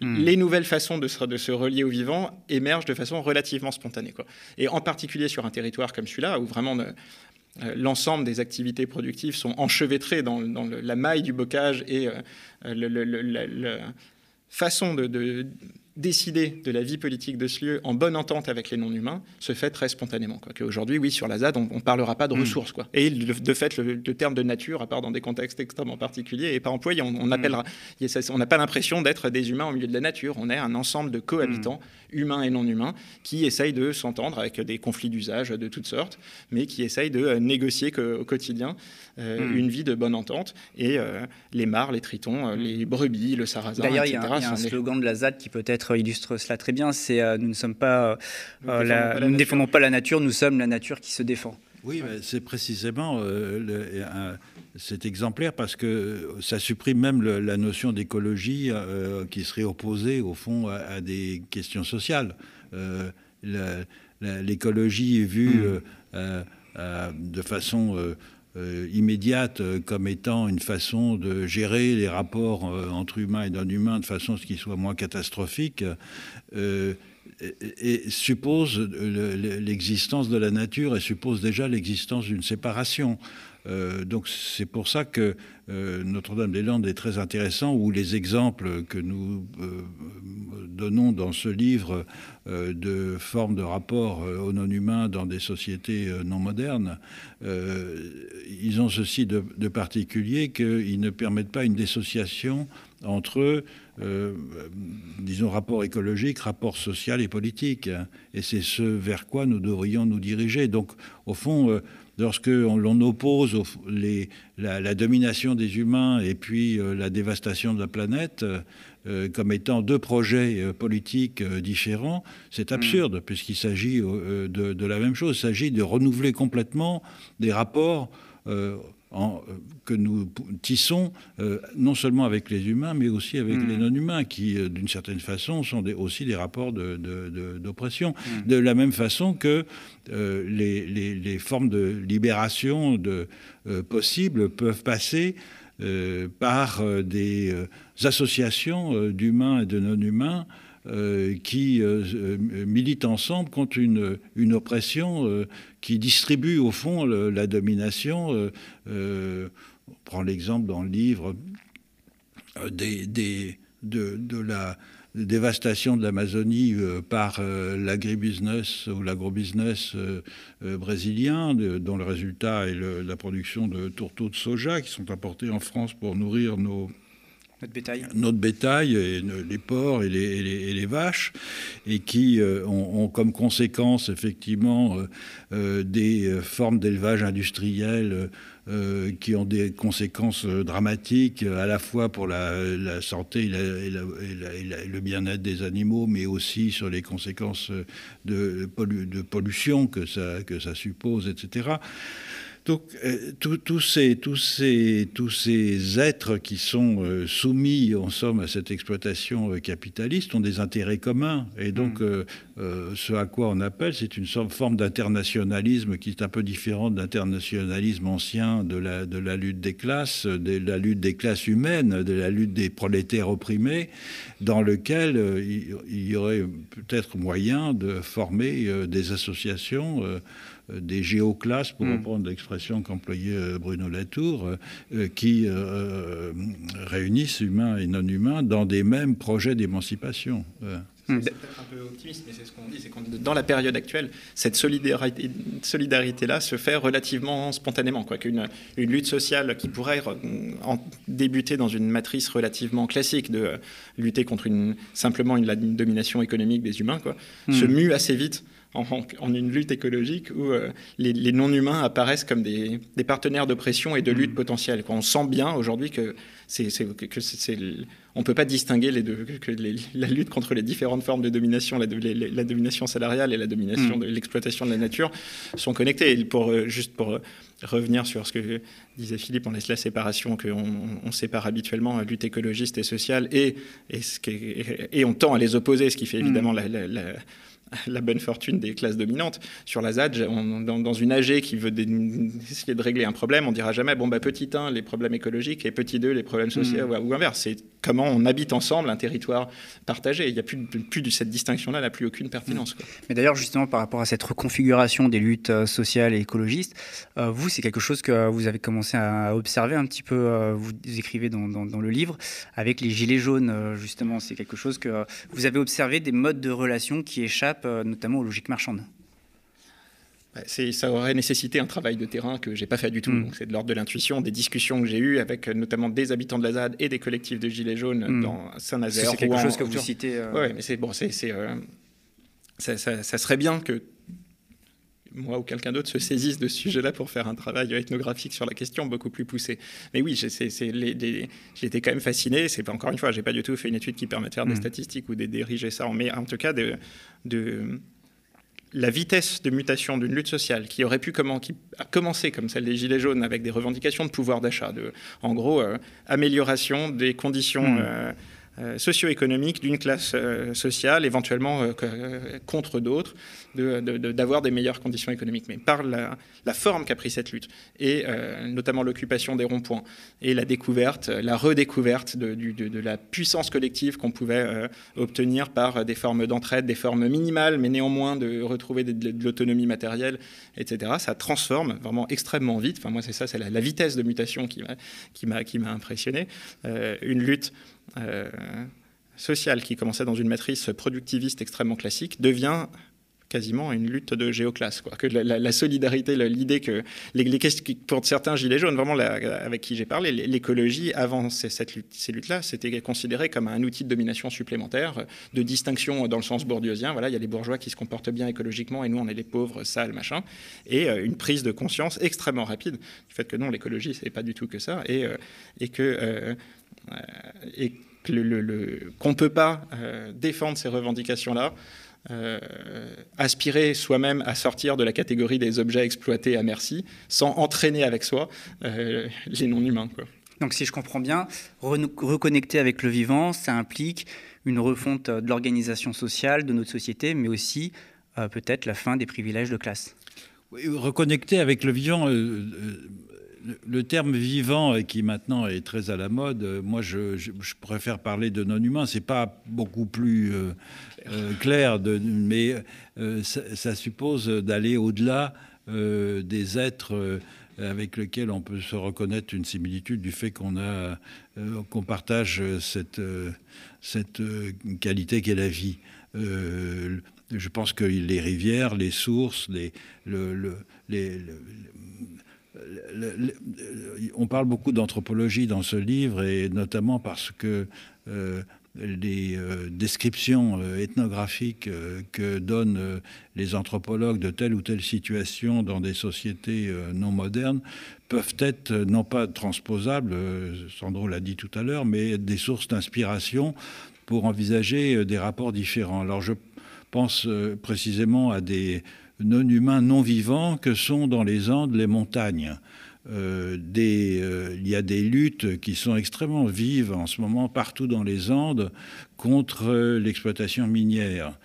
hmm. les nouvelles façons de se, relier au vivant émergent de façon relativement spontanée. Quoi. Et en particulier sur un territoire comme celui-là, où vraiment euh, l'ensemble des activités productives sont enchevêtrées dans, la maille du bocage et euh, la façon de, décider de la vie politique de ce lieu en bonne entente avec les non-humains se fait très spontanément. Aujourd'hui, oui, sur la ZAD, on ne parlera pas de hmm. ressources. Quoi. Et de fait, le, terme de nature, à part dans des contextes extrêmement particuliers, n'est pas employé. On hmm. on n'a pas l'impression d'être des humains au milieu de la nature. On est un ensemble de cohabitants, hmm. Humains et non-humains, qui essayent de s'entendre avec des conflits d'usage de toutes sortes, mais qui essayent de euh, négocier au quotidien euh, une vie de bonne entente. Et euh, les mares, les tritons, les brebis, le sarrasin, D'ailleurs, il y a un, slogan de la ZAD qui peut être illustre cela très bien. C'est euh, nous ne sommes pas, euh, nous, ne défendons pas la nature, nous sommes la nature qui se défend. Oui, c'est précisément euh, c'est exemplaire parce que ça supprime même la notion d'écologie qui serait opposée au fond à, des questions sociales. L'écologie est vue hmm. de façon euh, immédiate euh, comme étant une façon de gérer les rapports euh, entre humains et non-humains de façon à ce qu'ils soient moins catastrophiques, et, suppose l'existence de la nature et suppose déjà l'existence d'une séparation. Euh, donc c'est pour ça que euh, Notre-Dame-des-Landes est très intéressant, où les exemples que nous euh, donnons dans ce livre de formes de rapport aux non-humains dans des sociétés non modernes, ils ont ceci de, de particulier qu'ils ne permettent pas une dissociation entre, disons, rapport écologique, rapport social et politique. Et c'est ce vers quoi nous devrions nous diriger. Donc, au fond, lorsque l'on oppose la, domination des humains et puis euh, la dévastation de la planète euh, comme étant deux projets euh, politiques différents, c'est absurde puisqu'il s'agit de, la même chose. Il s'agit de renouveler complètement des rapports en, euh, que nous tissons euh, non seulement avec les humains, mais aussi avec les hmm. non-humains, qui, euh, d'une certaine façon, sont aussi des rapports d'oppression. De, de, la même façon que les, les, formes de libération de, possibles peuvent passer par des associations d'humains et de non-humains euh, qui euh, euh, militent ensemble contre une, oppression qui distribue au fond la domination. on prend l'exemple dans le livre de, la dévastation de l'Amazonie par l'agribusiness ou l'agrobusiness brésilien, dont le résultat est la production de tourteaux de soja qui sont apportés en France pour nourrir nos, notre bétail. Les porcs et les, vaches, et qui euh, ont, comme conséquence effectivement euh, euh, des formes d'élevage industriel qui ont des conséquences dramatiques à la fois pour la, santé et, le bien-être des animaux, mais aussi sur les conséquences de, pollution que ça suppose, etc. Donc, euh, tous, ces, tous, ces, tous ces êtres qui sont euh, soumis, en somme, à cette exploitation euh, capitaliste ont des intérêts communs. Et donc, mm. ce à quoi on appelle, c'est une forme d'internationalisme qui est un peu différent de l'internationalisme ancien de la, de la lutte des classes, de la lutte des classes humaines, de la lutte des prolétaires opprimés, dans lequel il y aurait peut-être moyen de former des associations des géoclasses, pour hmm. reprendre l'expression qu'employait euh, Bruno Latour, euh, qui réunissent humains et non humains dans des mêmes projets d'émancipation. C'est hmm. peut-être un peu optimiste, mais c'est ce qu'on dit, c'est que dans la période actuelle, cette solidarité, solidarité-là se fait relativement spontanément. Quoi, qu'une une lutte sociale qui pourrait en débuter dans une matrice relativement classique de lutter contre une, simplement une, domination économique des humains, quoi, hmm. se mue assez vite en, une lutte écologique où euh, les, non-humains apparaissent comme des, partenaires d'oppression et de lutte mm. potentielle. On sent bien aujourd'hui que c'est, que c'est, on ne peut pas distinguer les deux, que la lutte contre les différentes formes de domination, la, la domination salariale et la domination mm. de l'exploitation de la nature, sont connectées. pour, euh, juste pour euh, revenir sur ce que disait Philippe, on laisse la séparation, qu'on on sépare habituellement lutte écologiste et sociale, et, et, ce qui et on tend à les opposer, ce qui fait mm. évidemment la la bonne fortune des classes dominantes. Sur la ZAD, dans, une AG qui veut essayer de régler un problème, on dira jamais, bon, bah, petit 1, les problèmes écologiques, et petit 2, les problèmes sociaux, mm. ou, inverse. C'est comment on habite ensemble un territoire partagé. Il n'y a plus, plus de cette distinction-là, n'a plus aucune pertinence. Mais d'ailleurs, justement, par rapport à cette reconfiguration des luttes euh, sociales et écologistes, euh, vous, c'est quelque chose que vous avez commencé à observer un petit peu, euh, vous écrivez dans, dans, le livre, avec les gilets jaunes, justement. C'est quelque chose que vous avez observé des modes de relation qui échappent euh, notamment aux logiques marchandes ça aurait nécessité un travail de terrain que j'ai pas fait du tout. Mm. C'est de l'ordre de l'intuition, des discussions que j'ai eues avec euh, notamment des habitants de la ZAD et des collectifs de Gilets jaunes mm. dans Saint-Nazaire. C'est quelque chose que vous citez. Euh, oui, mais c'est bon, c'est, ça, ça, serait bien que moi ou quelqu'un d'autre se saisisse de ce sujet-là pour faire un travail ethnographique sur la question beaucoup plus poussé. Mais oui, j'étais quand même fasciné. C'est pas encore une fois, j'ai pas du tout fait une étude qui permet de faire des mm. statistiques ou de diriger ça, mais en tout cas de, de la vitesse de mutation d'une lutte sociale qui aurait pu comment, qui a commencé comme celle des Gilets jaunes avec des revendications de pouvoir d'achat, de, en gros, euh, amélioration des conditions mm. euh, euh, socio-économique d'une classe euh, sociale, éventuellement euh, contre d'autres, d'avoir des meilleures conditions économiques. Mais par la, forme qu'a pris cette lutte, et notamment l'occupation des ronds-points, et la découverte, la redécouverte de, la puissance collective qu'on pouvait obtenir par des formes d'entraide, des formes minimales, mais néanmoins de retrouver de, l'autonomie matérielle, etc., ça transforme vraiment extrêmement vite. Enfin, moi, c'est ça, c'est la, vitesse de mutation qui m'a impressionné. une lutte euh, sociale qui commençait dans une matrice productiviste extrêmement classique devient quasiment une lutte de géoclasse. Quoi. Que la, solidarité, l'idée que les, pour certains gilets jaunes, vraiment avec qui j'ai parlé, l'écologie avant cette ces luttes-là, c'était considéré comme un outil de domination supplémentaire, de distinction dans le sens bourdieusien. Voilà, il y a les bourgeois qui se comportent bien écologiquement et nous on est les pauvres, sales, machin. Et euh, une prise de conscience extrêmement rapide du fait que non, l'écologie c'est pas du tout que ça et, euh, et que et qu'on ne peut pas euh, défendre ces revendications-là, euh, aspirer soi-même à sortir de la catégorie des objets exploités à merci, sans entraîner avec soi euh, les non-humains. Donc si je comprends bien, reconnecter avec le vivant, ça implique une refonte de l'organisation sociale de notre société, mais aussi peut-être la fin des privilèges de classe. reconnecter avec le vivant le terme vivant, qui maintenant est très à la mode, euh, moi je, préfère parler de non-humain. C'est pas beaucoup plus euh, euh, clair, de, mais ça, suppose d'aller au-delà des êtres avec lesquels on peut se reconnaître une similitude du fait qu'on a qu'on partage cette cette qualité qu'est la vie. je pense que les rivières, les sources, les, le, les on parle beaucoup d'anthropologie dans ce livre, et notamment parce que euh, les euh, descriptions euh, ethnographiques que donnent les anthropologues de telle ou telle situation dans des sociétés non modernes peuvent être non pas transposables, Sandro l'a dit tout à l'heure, mais des sources d'inspiration pour envisager des rapports différents. Alors je pense précisément à des non-humains, non-vivants que sont dans les Andes les montagnes. Euh, euh, il y a des luttes qui sont extrêmement vives en ce moment partout dans les Andes contre l'exploitation minière.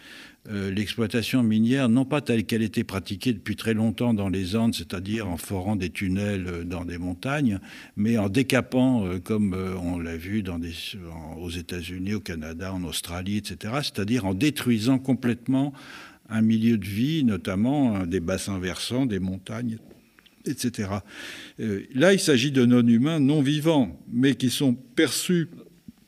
Euh, l'exploitation minière, non pas telle qu'elle était pratiquée depuis très longtemps dans les Andes, c'est-à-dire en forant des tunnels dans des montagnes, mais en décapant, comme on l'a vu aux États-Unis, au Canada, en Australie, etc., c'est-à-dire en détruisant complètement un milieu de vie, notamment des bassins versants, des montagnes, etc. Euh, là, il s'agit de non-humains non vivants, mais qui sont perçus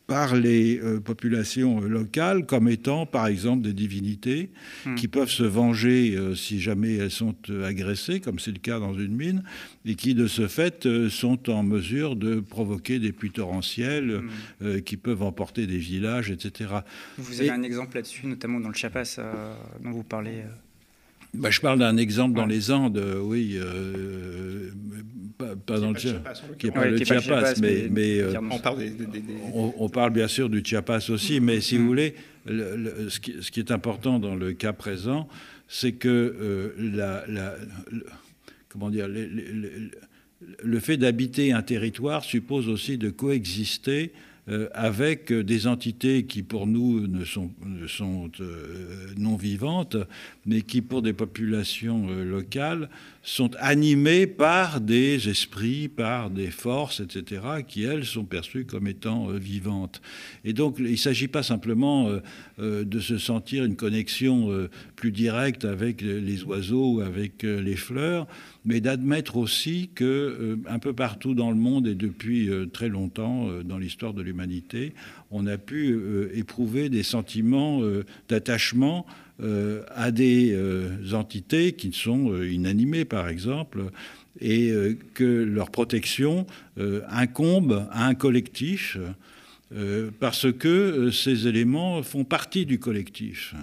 par les euh, populations euh, locales comme étant, par exemple, des divinités hmm. qui peuvent se venger si jamais elles sont agressées, comme c'est le cas dans une mine, et qui, de ce fait, sont en mesure de provoquer des pluies torrentielles hmm. qui peuvent emporter des villages, etc. Vous avez un exemple là-dessus, notamment dans le Chiapas dont vous parlez bah, je parle d'un exemple dans les Andes, euh, oui, euh, pas, dans le Chiapas, qui n'est pas le Chiapas, mais, euh, on, parle on, parle bien sûr du Chiapas aussi, mais si vous mm. voulez, ce, qui, est important dans le cas présent, c'est que la, comment dire, le fait d'habiter un territoire suppose aussi de coexister euh, avec des entités qui pour nous ne sont, sont euh, non vivantes, mais qui pour des populations euh, locales sont animées par des esprits, par des forces, etc., qui elles sont perçues comme étant vivantes. Et donc il ne s'agit pas simplement de se sentir une connexion plus directe avec les oiseaux avec les fleurs, mais d'admettre aussi que un peu partout dans le monde et depuis très longtemps dans l'histoire de l'humanité, on a pu euh, éprouver des sentiments euh, d'attachement euh, à des entités qui sont inanimées, par exemple, et que leur protection incombe à un collectif, parce que ces éléments font partie du collectif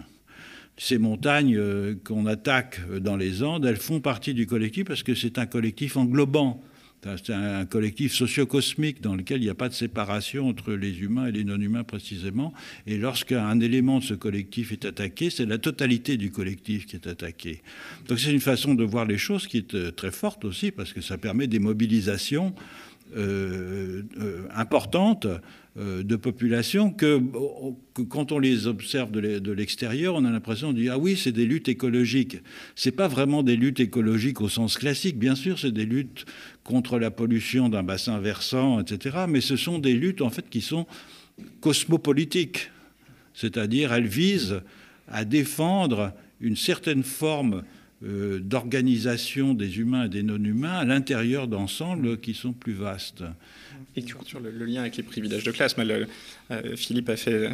ces montagnes qu'on attaque dans les Andes, elles font partie du collectif parce que c'est un collectif englobant. C'est un collectif socio-cosmique dans lequel il n'y a pas de séparation entre les humains et les non-humains précisément. Et lorsqu'un élément de ce collectif est attaqué, c'est la totalité du collectif qui est attaquée. Donc c'est une façon de voir les choses qui est euh, très forte aussi parce que ça permet des mobilisations euh, euh, importantes de populations que, quand on les observe de l'extérieur, on a l'impression de dire ah oui, c'est des luttes écologiques. C'est pas vraiment des luttes écologiques au sens classique. Bien sûr, c'est des luttes contre la pollution d'un bassin versant, etc. Mais ce sont des luttes en fait qui sont cosmopolitiques, c'est-à-dire elles visent à défendre une certaine forme euh, d'organisation des humains et des non-humains à l'intérieur d'ensembles qui sont plus vastes. Et sur le, lien avec les privilèges de classe, euh, Philippe a fait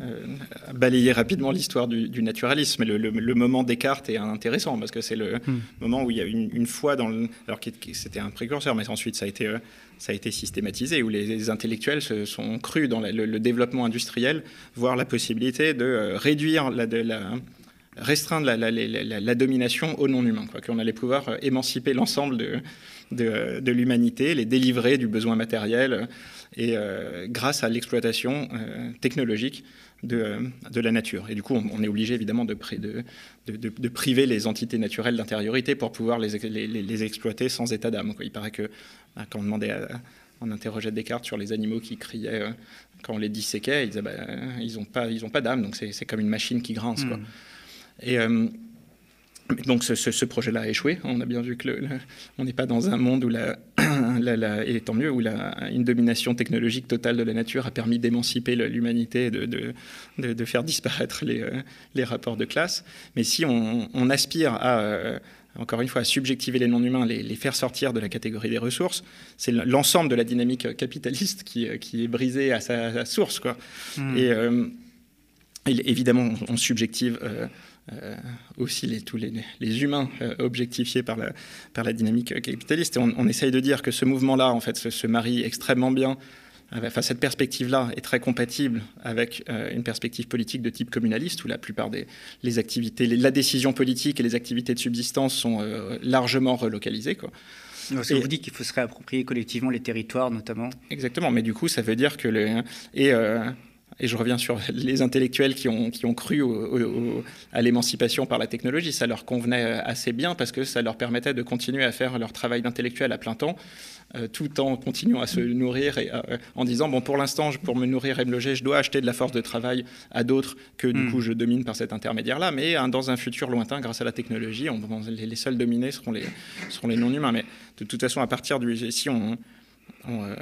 euh, balayer rapidement l'histoire du, naturalisme. Le, le, moment Descartes est intéressant parce que c'est le hmm. moment où il y a une, une foi dans le, alors que c'était un précurseur, mais ensuite ça a été ça a été systématisé, où les, intellectuels se sont crus dans le, développement industriel, voir la possibilité de réduire la, de la restreindre la, domination au non-humain, qu'on allait pouvoir euh, émanciper l'ensemble de, l'humanité, les délivrer du besoin matériel, euh, et euh, grâce à l'exploitation technologique de, la nature. Et du coup, on, est obligé évidemment de, priver les entités naturelles d'intériorité pour pouvoir les, exploiter sans état d'âme. Il paraît que bah, quand on demandait interrogeait Descartes sur les animaux qui criaient quand on les disséquait, ils disaient bah, ils n'ont pas, d'âme, donc c'est comme une machine qui grince. Hmm. Et euh, donc ce, projet-là a échoué. On a bien vu que on n'est pas dans un monde où la, et tant mieux où la, une domination technologique totale de la nature a permis d'émanciper l'humanité, de, de, de, faire disparaître les, euh, les, rapports de classe. Mais si on, aspire à euh, encore une fois, à subjectiver les non-humains, les, les, faire sortir de la catégorie des ressources, c'est l'ensemble de la dynamique capitaliste qui, qui, est brisée à sa, source. Quoi. Hmm. Et, évidemment, on, subjective euh, aussi les, tous les, les humains euh, objectifiés par la, par la dynamique capitaliste. Et on, essaye de dire que ce mouvement-là, en fait, se, marie extrêmement bien. Enfin, cette perspective-là est très compatible avec euh, une perspective politique de type communaliste, où la plupart des les activités, la décision politique et les activités de subsistance sont largement relocalisées. Quoi. Donc, vous dites qu'il faut se réapproprier collectivement les territoires, notamment. Exactement, mais du coup, ça veut dire que les et et je reviens sur les intellectuels qui ont, qui ont cru à l'émancipation par la technologie. Ça leur convenait assez bien parce que ça leur permettait de continuer à faire leur travail d'intellectuel à plein temps, euh, tout en continuant à se nourrir et euh, en disant bon, pour l'instant, pour me nourrir et me loger, je dois acheter de la force de travail à d'autres que du hmm. coup je domine par cet intermédiaire-là. Mais hein, dans un futur lointain, grâce à la technologie, on, les, seuls dominés seront les, seront les non-humains. Mais de toute façon, à partir du. Si on, on,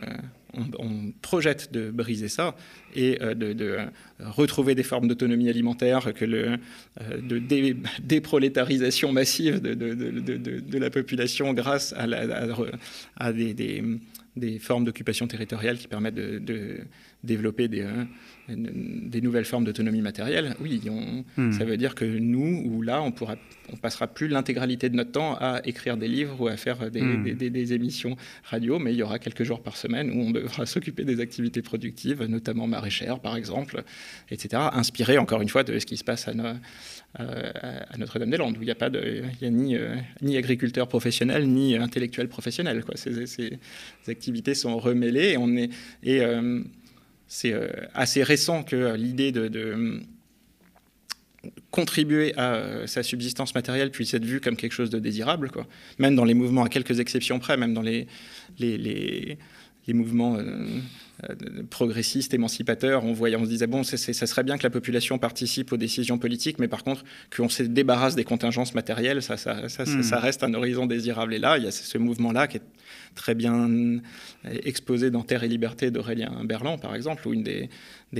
on, projette de briser ça et euh, de, euh, retrouver des formes d'autonomie alimentaire, que euh, de déprolétarisation massive de, la population grâce à, des, formes d'occupation territoriale qui permettent de, développer des, des nouvelles formes d'autonomie matérielle, oui, hmm. ça veut dire que nous, ou là, on pourra, on passera plus l'intégralité de notre temps à écrire des livres ou à faire des, hmm. émissions radio, mais il y aura quelques jours par semaine où on devra s'occuper des activités productives, notamment maraîchères, par exemple, etc., inspiré encore une fois de ce qui se passe à, à Notre-Dame-des-Landes, où il n'y a pas de, il y a ni, euh, ni agriculteurs professionnels, ni intellectuels professionnels. Quoi. Ces, activités sont remêlées et on est... Et, euh, c'est euh, assez récent que l'idée de, contribuer à euh, sa subsistance matérielle puisse être vue comme quelque chose de désirable, quoi. même dans les mouvements, à quelques exceptions près, même dans les, les, mouvements euh, progressistes, émancipateurs, on, voyait, on se disait, bon, ça serait bien que la population participe aux décisions politiques, mais par contre, qu'on se débarrasse des contingences matérielles, ça, ça, ça, ça, hmm. reste un horizon désirable. Et là, il y a ce mouvement-là qui est très bien exposé dans Terre et Liberté d'Aurélien Berland, par exemple, où une des,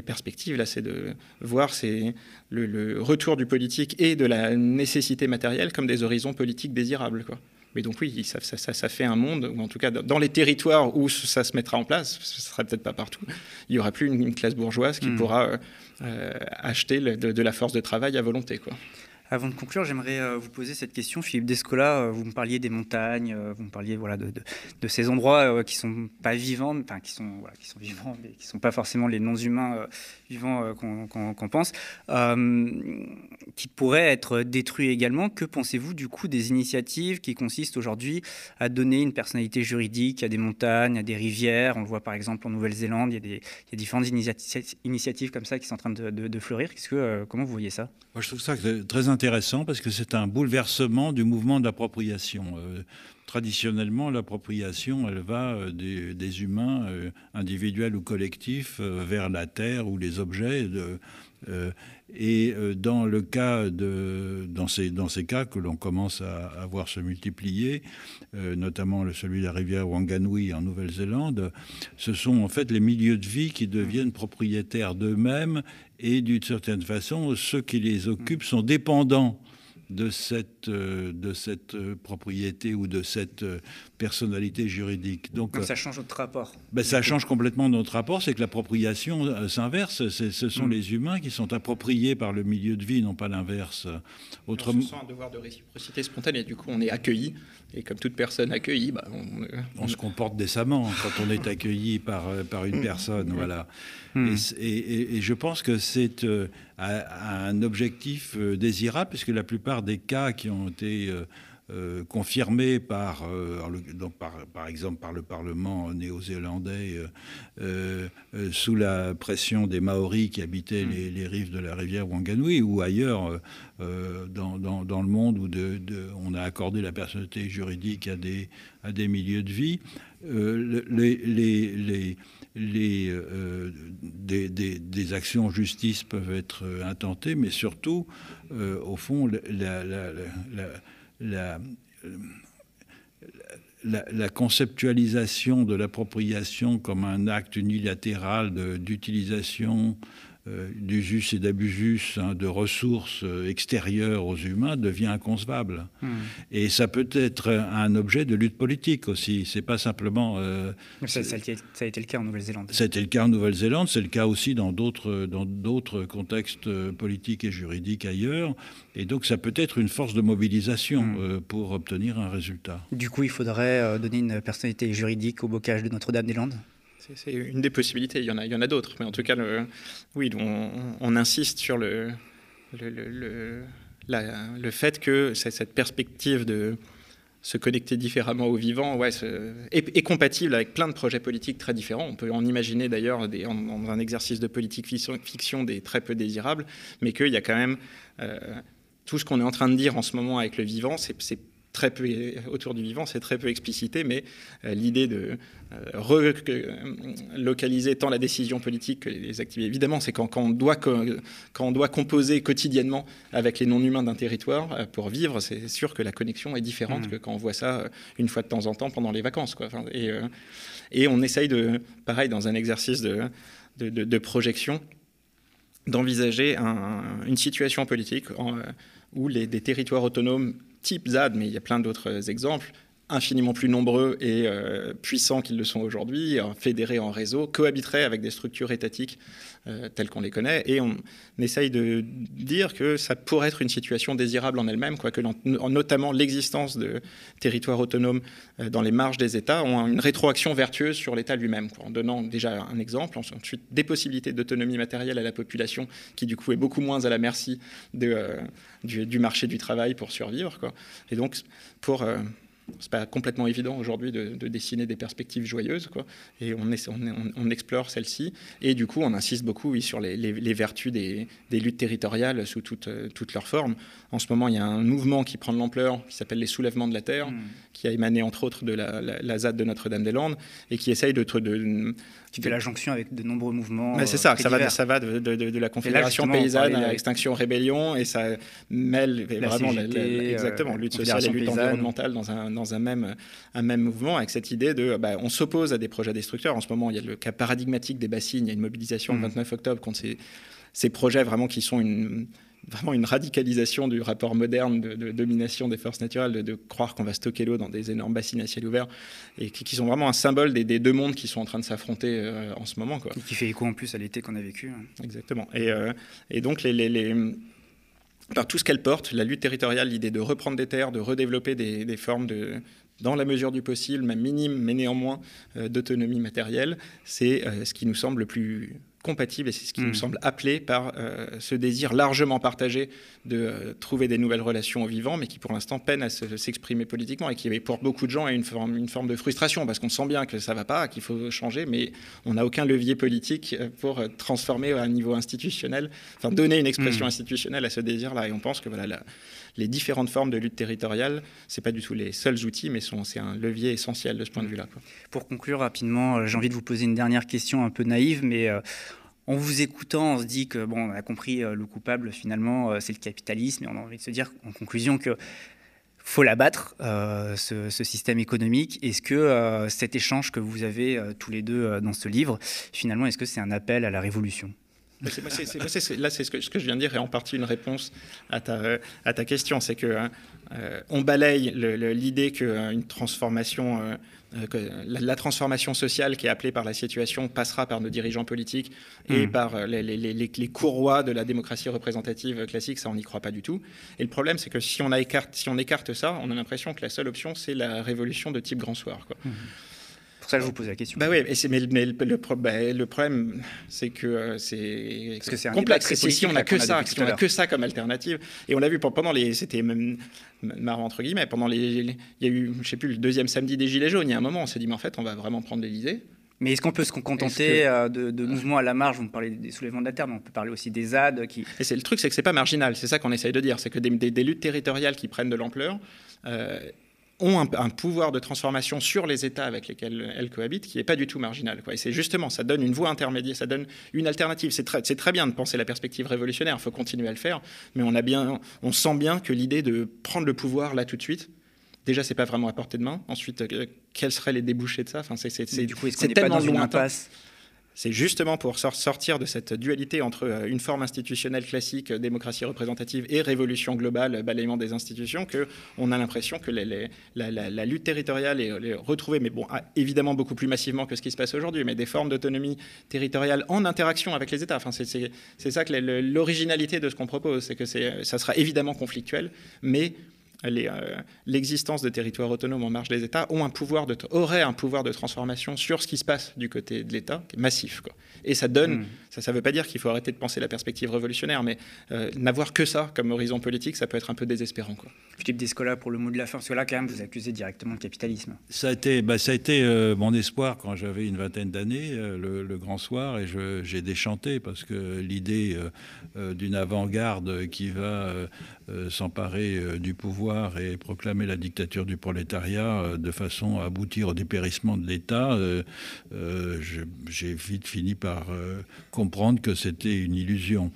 perspectives, là, c'est de voir c'est le, retour du politique et de la nécessité matérielle comme des horizons politiques désirables. Quoi. Mais donc oui, ça, ça, fait un monde, ou en tout cas dans les territoires où ça se mettra en place, ce ne sera peut-être pas partout, il n'y aura plus une, classe bourgeoise qui hmm. pourra euh, acheter de, de, la force de travail à volonté. Quoi. Avant de conclure, j'aimerais euh, vous poser cette question. Philippe Descola, euh, vous me parliez des montagnes, euh, vous me parliez voilà, de, de, ces endroits qui sont pas vivants, enfin qui sont, qui sont vivants, mais qui sont pas forcément les non-humains vivants qu'on pense, qui pourraient être détruits également. Que pensez-vous du coup des initiatives qui consistent aujourd'hui à donner une personnalité juridique à des montagnes, à des rivières? On le voit par exemple en Nouvelle-Zélande, il, y a différentes initiatives comme ça qui sont en train de, fleurir. Que, comment vous voyez ça? Je trouve ça très intéressant parce que c'est un bouleversement du mouvement d'appropriation. Euh, traditionnellement, l'appropriation, elle va euh, des, humains, euh, individuels ou collectifs, vers la terre ou les objets. Et dans le cas de, dans ces, dans ces cas que l'on commence à, à, voir se multiplier, notamment celui de la rivière Wanganui en Nouvelle-Zélande, ce sont en fait les milieux de vie qui deviennent propriétaires d'eux-mêmes et d'une certaine façon, ceux qui les occupent sont dépendants de cette, euh, euh, propriété ou de cette euh, personnalité juridique. Donc, ça change notre rapport. Ben, ça change complètement notre rapport, c'est que l'appropriation s'inverse. Ce sont mm. les humains qui sont appropriés par le milieu de vie, non pas l'inverse. Autrement... On se sent un devoir de réciprocité spontanée, du coup on est accueilli, et comme toute personne accueillie, bah, on... se comporte décemment quand on est accueilli par, par une mm. personne. Voilà. Mm. Et, et, je pense que c'est un objectif désirable, puisque la plupart des cas qui ont été euh, euh, confirmés par, euh, donc par, par, exemple par le Parlement néo-zélandais sous la pression des Maoris qui habitaient mm. les, rives de la rivière Wanganui ou ailleurs dans, dans, le monde où de, on a accordé la personnalité juridique à des, à des milieux de vie. les, les, les, des, des, des, actions en justice peuvent être intentées, mais surtout, au fond, la, la, la, la, conceptualisation de l'appropriation comme un acte unilatéral d'utilisation euh, d'usus et d'abusus hein, de ressources euh, extérieures aux humains devient inconcevable. Hmm. Et ça peut être un objet de lutte politique aussi. C'est pas simplement. Euh, ça, ça, a été le cas en Nouvelle-Zélande. Ça a été le cas en Nouvelle-Zélande. C'est le cas aussi dans d'autres dans d'autres contextes politiques et juridiques ailleurs. Et donc ça peut être une force de mobilisation hmm. pour obtenir un résultat. Du coup, il faudrait donner une personnalité juridique au bocage de Notre-Dame-des-Landes? C'est une des possibilités, il y en a, a d'autres, mais en tout cas, oui, on, insiste sur le, le, fait que cette perspective de, se connecter différemment au vivant est, compatible avec plein de projets politiques très différents. On peut en imaginer d'ailleurs dans un exercice de politique fiction, des très peu désirables, mais qu'il y a quand même euh, tout ce qu'on est en train de dire en ce moment avec le vivant, c'est très peu autour du vivant, c'est très peu explicité, mais euh, l'idée de euh, relocaliser tant la décision politique que les activités, évidemment, c'est quand, on doit, quand on doit composer quotidiennement avec les non-humains d'un territoire euh, pour vivre, c'est sûr que la connexion est différente mmh. que quand on voit ça une fois de temps en temps pendant les vacances. Quoi. et, et, on essaye de, pareil, dans un exercice de, de, projection, d'envisager une situation politique où les, des territoires autonomes type ZAD, mais il y a plein d'autres exemples, infiniment plus nombreux et euh, puissants qu'ils le sont aujourd'hui, fédérés en réseau, cohabiteraient avec des structures étatiques euh, telles qu'on les connaît. Et on essaye de dire que ça pourrait être une situation désirable en elle-même, quoique notamment l'existence de territoires autonomes euh, dans les marges des États ont une rétroaction vertueuse sur l'État lui-même, en donnant déjà un exemple, ensuite des possibilités d'autonomie matérielle à la population, qui du coup est beaucoup moins à la merci de, du, marché du travail pour survivre. Quoi. Et donc, pour c'est pas complètement évident aujourd'hui de, dessiner des perspectives joyeuses, quoi. Et on, on, explore celles-ci. Et du coup, on insiste beaucoup oui, sur les, vertus des, luttes territoriales sous toutes toute leurs formes. En ce moment, il y a un mouvement qui prend de l'ampleur, qui s'appelle les soulèvements de la terre, hmm. qui a émané entre autres de la, la, ZAD de Notre-Dame-des-Landes, et qui essaye de, de qui fait la jonction avec de nombreux mouvements. c'est ça, ça va, ça va de, la Confédération paysanne à Extinction Rébellion, et ça mêle vraiment exactement, lutte sociale et lutte environnementale dans un, dans un, même, un même mouvement, avec cette idée de bah, on s'oppose à des projets destructeurs. En ce moment, il y a le cas paradigmatique des bassines, il y a une mobilisation le 29 mmh. octobre contre ces, ces projets vraiment qui sont une vraiment une radicalisation du rapport moderne de, domination des forces naturelles, de, croire qu'on va stocker l'eau dans des énormes bassines à ciel ouvert, et qui, sont vraiment un symbole des, deux mondes qui sont en train de s'affronter euh, en ce moment. Quoi. Et qui fait écho en plus à l'été qu'on a vécu. Hein. Exactement. Et, euh, et donc, les, les, par tout ce qu'elle porte, la lutte territoriale, l'idée de reprendre des terres, de redévelopper des, des formes de, dans la mesure du possible, même minime, mais néanmoins euh, d'autonomie matérielle, c'est ce qui nous semble le plus compatible, et c'est ce qui nous hmm. semble appelé par euh, ce désir largement partagé de euh, trouver des nouvelles relations au vivant, mais qui pour l'instant peine à s'exprimer politiquement et qui pour beaucoup de gens a une forme, une forme de frustration, parce qu'on sent bien que ça ne va pas, qu'il faut changer, mais on n'a aucun levier politique euh, pour transformer à un niveau institutionnel, enfin donner une expression hmm. institutionnelle à ce désir-là. Et on pense que voilà, les différentes formes de lutte territoriale, ce pas du tout les seuls outils, mais c'est un levier essentiel de ce point de vue-là. Pour conclure rapidement, j'ai envie de vous poser une dernière question un peu naïve, mais en vous écoutant, on se dit que bon, on a compris euh, le coupable finalement, euh, c'est le capitalisme, et on a envie de se dire en conclusion que faut l'abattre, euh, ce, système économique. Est-ce que cet échange que vous avez tous les deux dans ce livre, finalement, est-ce que c'est un appel à la révolution? Là, c'est ce que, je viens de dire est en partie une réponse à ta, à ta question. C'est que on balaye l'idée qu'une transformation euh, que la, transformation sociale qui est appelée par la situation passera par nos dirigeants politiques et hmm. par euh, les, les, courroies de la démocratie représentative classique, ça on n'y croit pas du tout. Et le problème c'est que si on, a écarte, si on écarte ça, on a l'impression que la seule option c'est la révolution de type grand soir. Quoi. Hmm pour ça que je vous pose la question. Bah oui, mais, mais, le, bah, le, problème, c'est que euh, c'est complexe. C'est si on n'a que ça, on a que ça comme alternative. Et on l'a vu pendant les, c'était même marrant entre guillemets, pendant les, il y a eu, je sais plus, le deuxième samedi des Gilets jaunes. Il y a un moment, on s'est dit, mais en fait, on va vraiment prendre l'Élysée. Mais est-ce qu'on peut se contenter euh, de, mouvements à la marge? Vous me parlez des soulèvements de la terre, mais on peut parler aussi des ZAD qui. Et c'est le truc, c'est que c'est pas marginal. C'est ça qu'on essaye de dire, c'est que des, luttes territoriales qui prennent de l'ampleur. Euh, ont un, pouvoir de transformation sur les États avec lesquels elles cohabitent qui n'est pas du tout marginal. Quoi. Et c'est justement, ça donne une voie intermédiaire, ça donne une alternative. C'est très, très, bien de penser la perspective révolutionnaire, il faut continuer à le faire, mais on, a bien, on sent bien que l'idée de prendre le pouvoir là tout de suite, déjà, c'est pas vraiment à portée de main. Ensuite, euh, quels seraient les débouchés de ça? Enfin, c'est, Du coup, est-ce qu'on n'est pas dans une impasse? C'est justement pour sortir de cette dualité entre euh, une forme institutionnelle classique, euh, démocratie représentative, et révolution globale, balayement des institutions, qu'on a l'impression que la, lutte territoriale est, retrouvée, mais bon, ah, évidemment beaucoup plus massivement que ce qui se passe aujourd'hui, mais des formes d'autonomie territoriale en interaction avec les États. Enfin, c'est ça que l'originalité de ce qu'on propose, c'est que ça sera évidemment conflictuel, mais l'existence de territoires autonomes en marge des États ont un pouvoir de, aurait un pouvoir de transformation sur ce qui se passe du côté de l'État, massif. Quoi. Et ça donne, hmm. Ça ne veut pas dire qu'il faut arrêter de penser la perspective révolutionnaire, mais euh, n'avoir que ça comme horizon politique, ça peut être un peu désespérant. Quoi. Philippe Descola, pour le mot de la fin, parce que là, quand même, vous accusez directement le capitalisme. Ça a été, bah, ça a été euh, mon espoir quand j'avais une vingtaine d'années, euh, le, grand soir, et j'ai déchanté, parce que l'idée d'une avant-garde qui va s'emparer du pouvoir et proclamer la dictature du prolétariat de façon à aboutir au dépérissement de l'État, j'ai vite fini par euh, comprendre que c'était une illusion.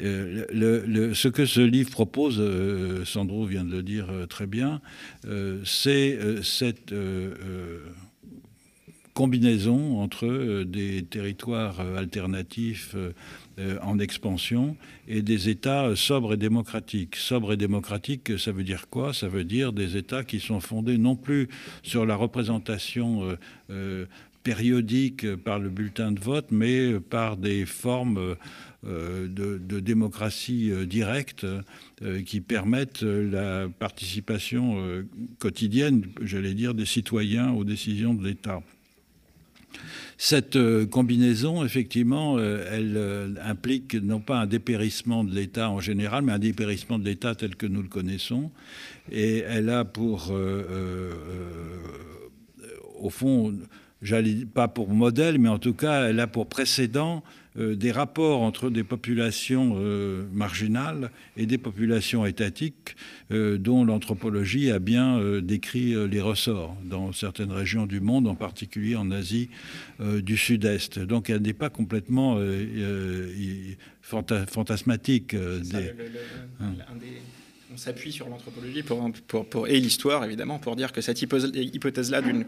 Euh, ce que ce livre propose, euh, Sandro vient de le dire très bien, c'est cette combinaison entre des territoires alternatifs en expansion et des États sobres et démocratiques. Sobres et démocratiques, ça veut dire quoi? Ça veut dire des États qui sont fondés non plus sur la représentation périodique par le bulletin de vote, mais par des formes euh, de, démocratie euh, directe euh, qui permettent la participation quotidienne, j'allais dire, des citoyens aux décisions de l'État. Cette combinaison, effectivement, elle implique non pas un dépérissement de l'État en général, mais un dépérissement de l'État tel que nous le connaissons. Et elle a pour, au fond, j'allais pas pour modèle, mais en tout cas, elle a pour précédent euh, des rapports entre des populations euh, marginales et des populations étatiques euh, dont l'anthropologie a bien décrit les ressorts dans certaines régions du monde, en particulier en Asie du Sud-Est. Donc elle n'est pas complètement fantasmatique. Des, on s'appuie sur l'anthropologie pour, pour, et l'histoire, évidemment, pour dire que cette hypothèse-là d'une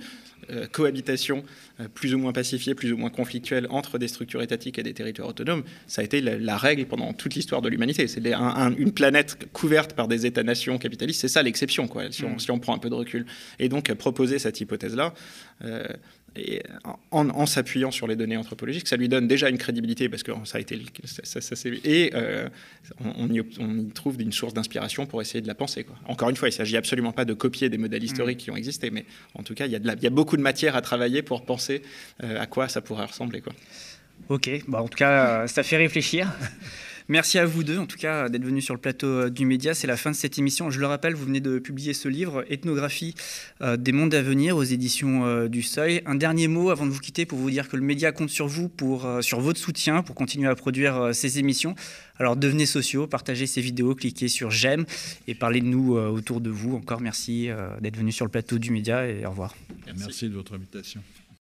euh, cohabitation euh, plus ou moins pacifiée, plus ou moins conflictuelle entre des structures étatiques et des territoires autonomes, ça a été la, règle pendant toute l'histoire de l'humanité. C'est une planète couverte par des États-nations capitalistes, c'est ça l'exception, quoi, si on, mm. si on, prend un peu de recul. Et donc, proposer cette hypothèse-là, euh, et en, s'appuyant sur les données anthropologiques, ça lui donne déjà une crédibilité parce que ça a été ça, et euh, on, y, trouve une source d'inspiration pour essayer de la penser. Quoi. Encore une fois, il ne s'agit absolument pas de copier des modèles historiques mm. qui ont existé, mais en tout cas, il y, a il y a beaucoup de matière à travailler pour penser euh, à quoi ça pourrait ressembler. Quoi. Ok, bah en tout cas, ça fait réfléchir. Merci à vous deux, en tout cas, d'être venus sur le plateau euh, du Média. C'est la fin de cette émission. Je le rappelle, vous venez de publier ce livre, Ethnographie euh, des mondes à venir, aux éditions euh, du Seuil. Un dernier mot avant de vous quitter pour vous dire que le Média compte sur vous, pour, sur votre soutien, pour continuer à produire ces émissions. Alors devenez sociaux, partagez ces vidéos, cliquez sur j'aime et parlez de nous autour de vous. Encore merci d'être venu sur le plateau du Média et au revoir. merci de votre invitation.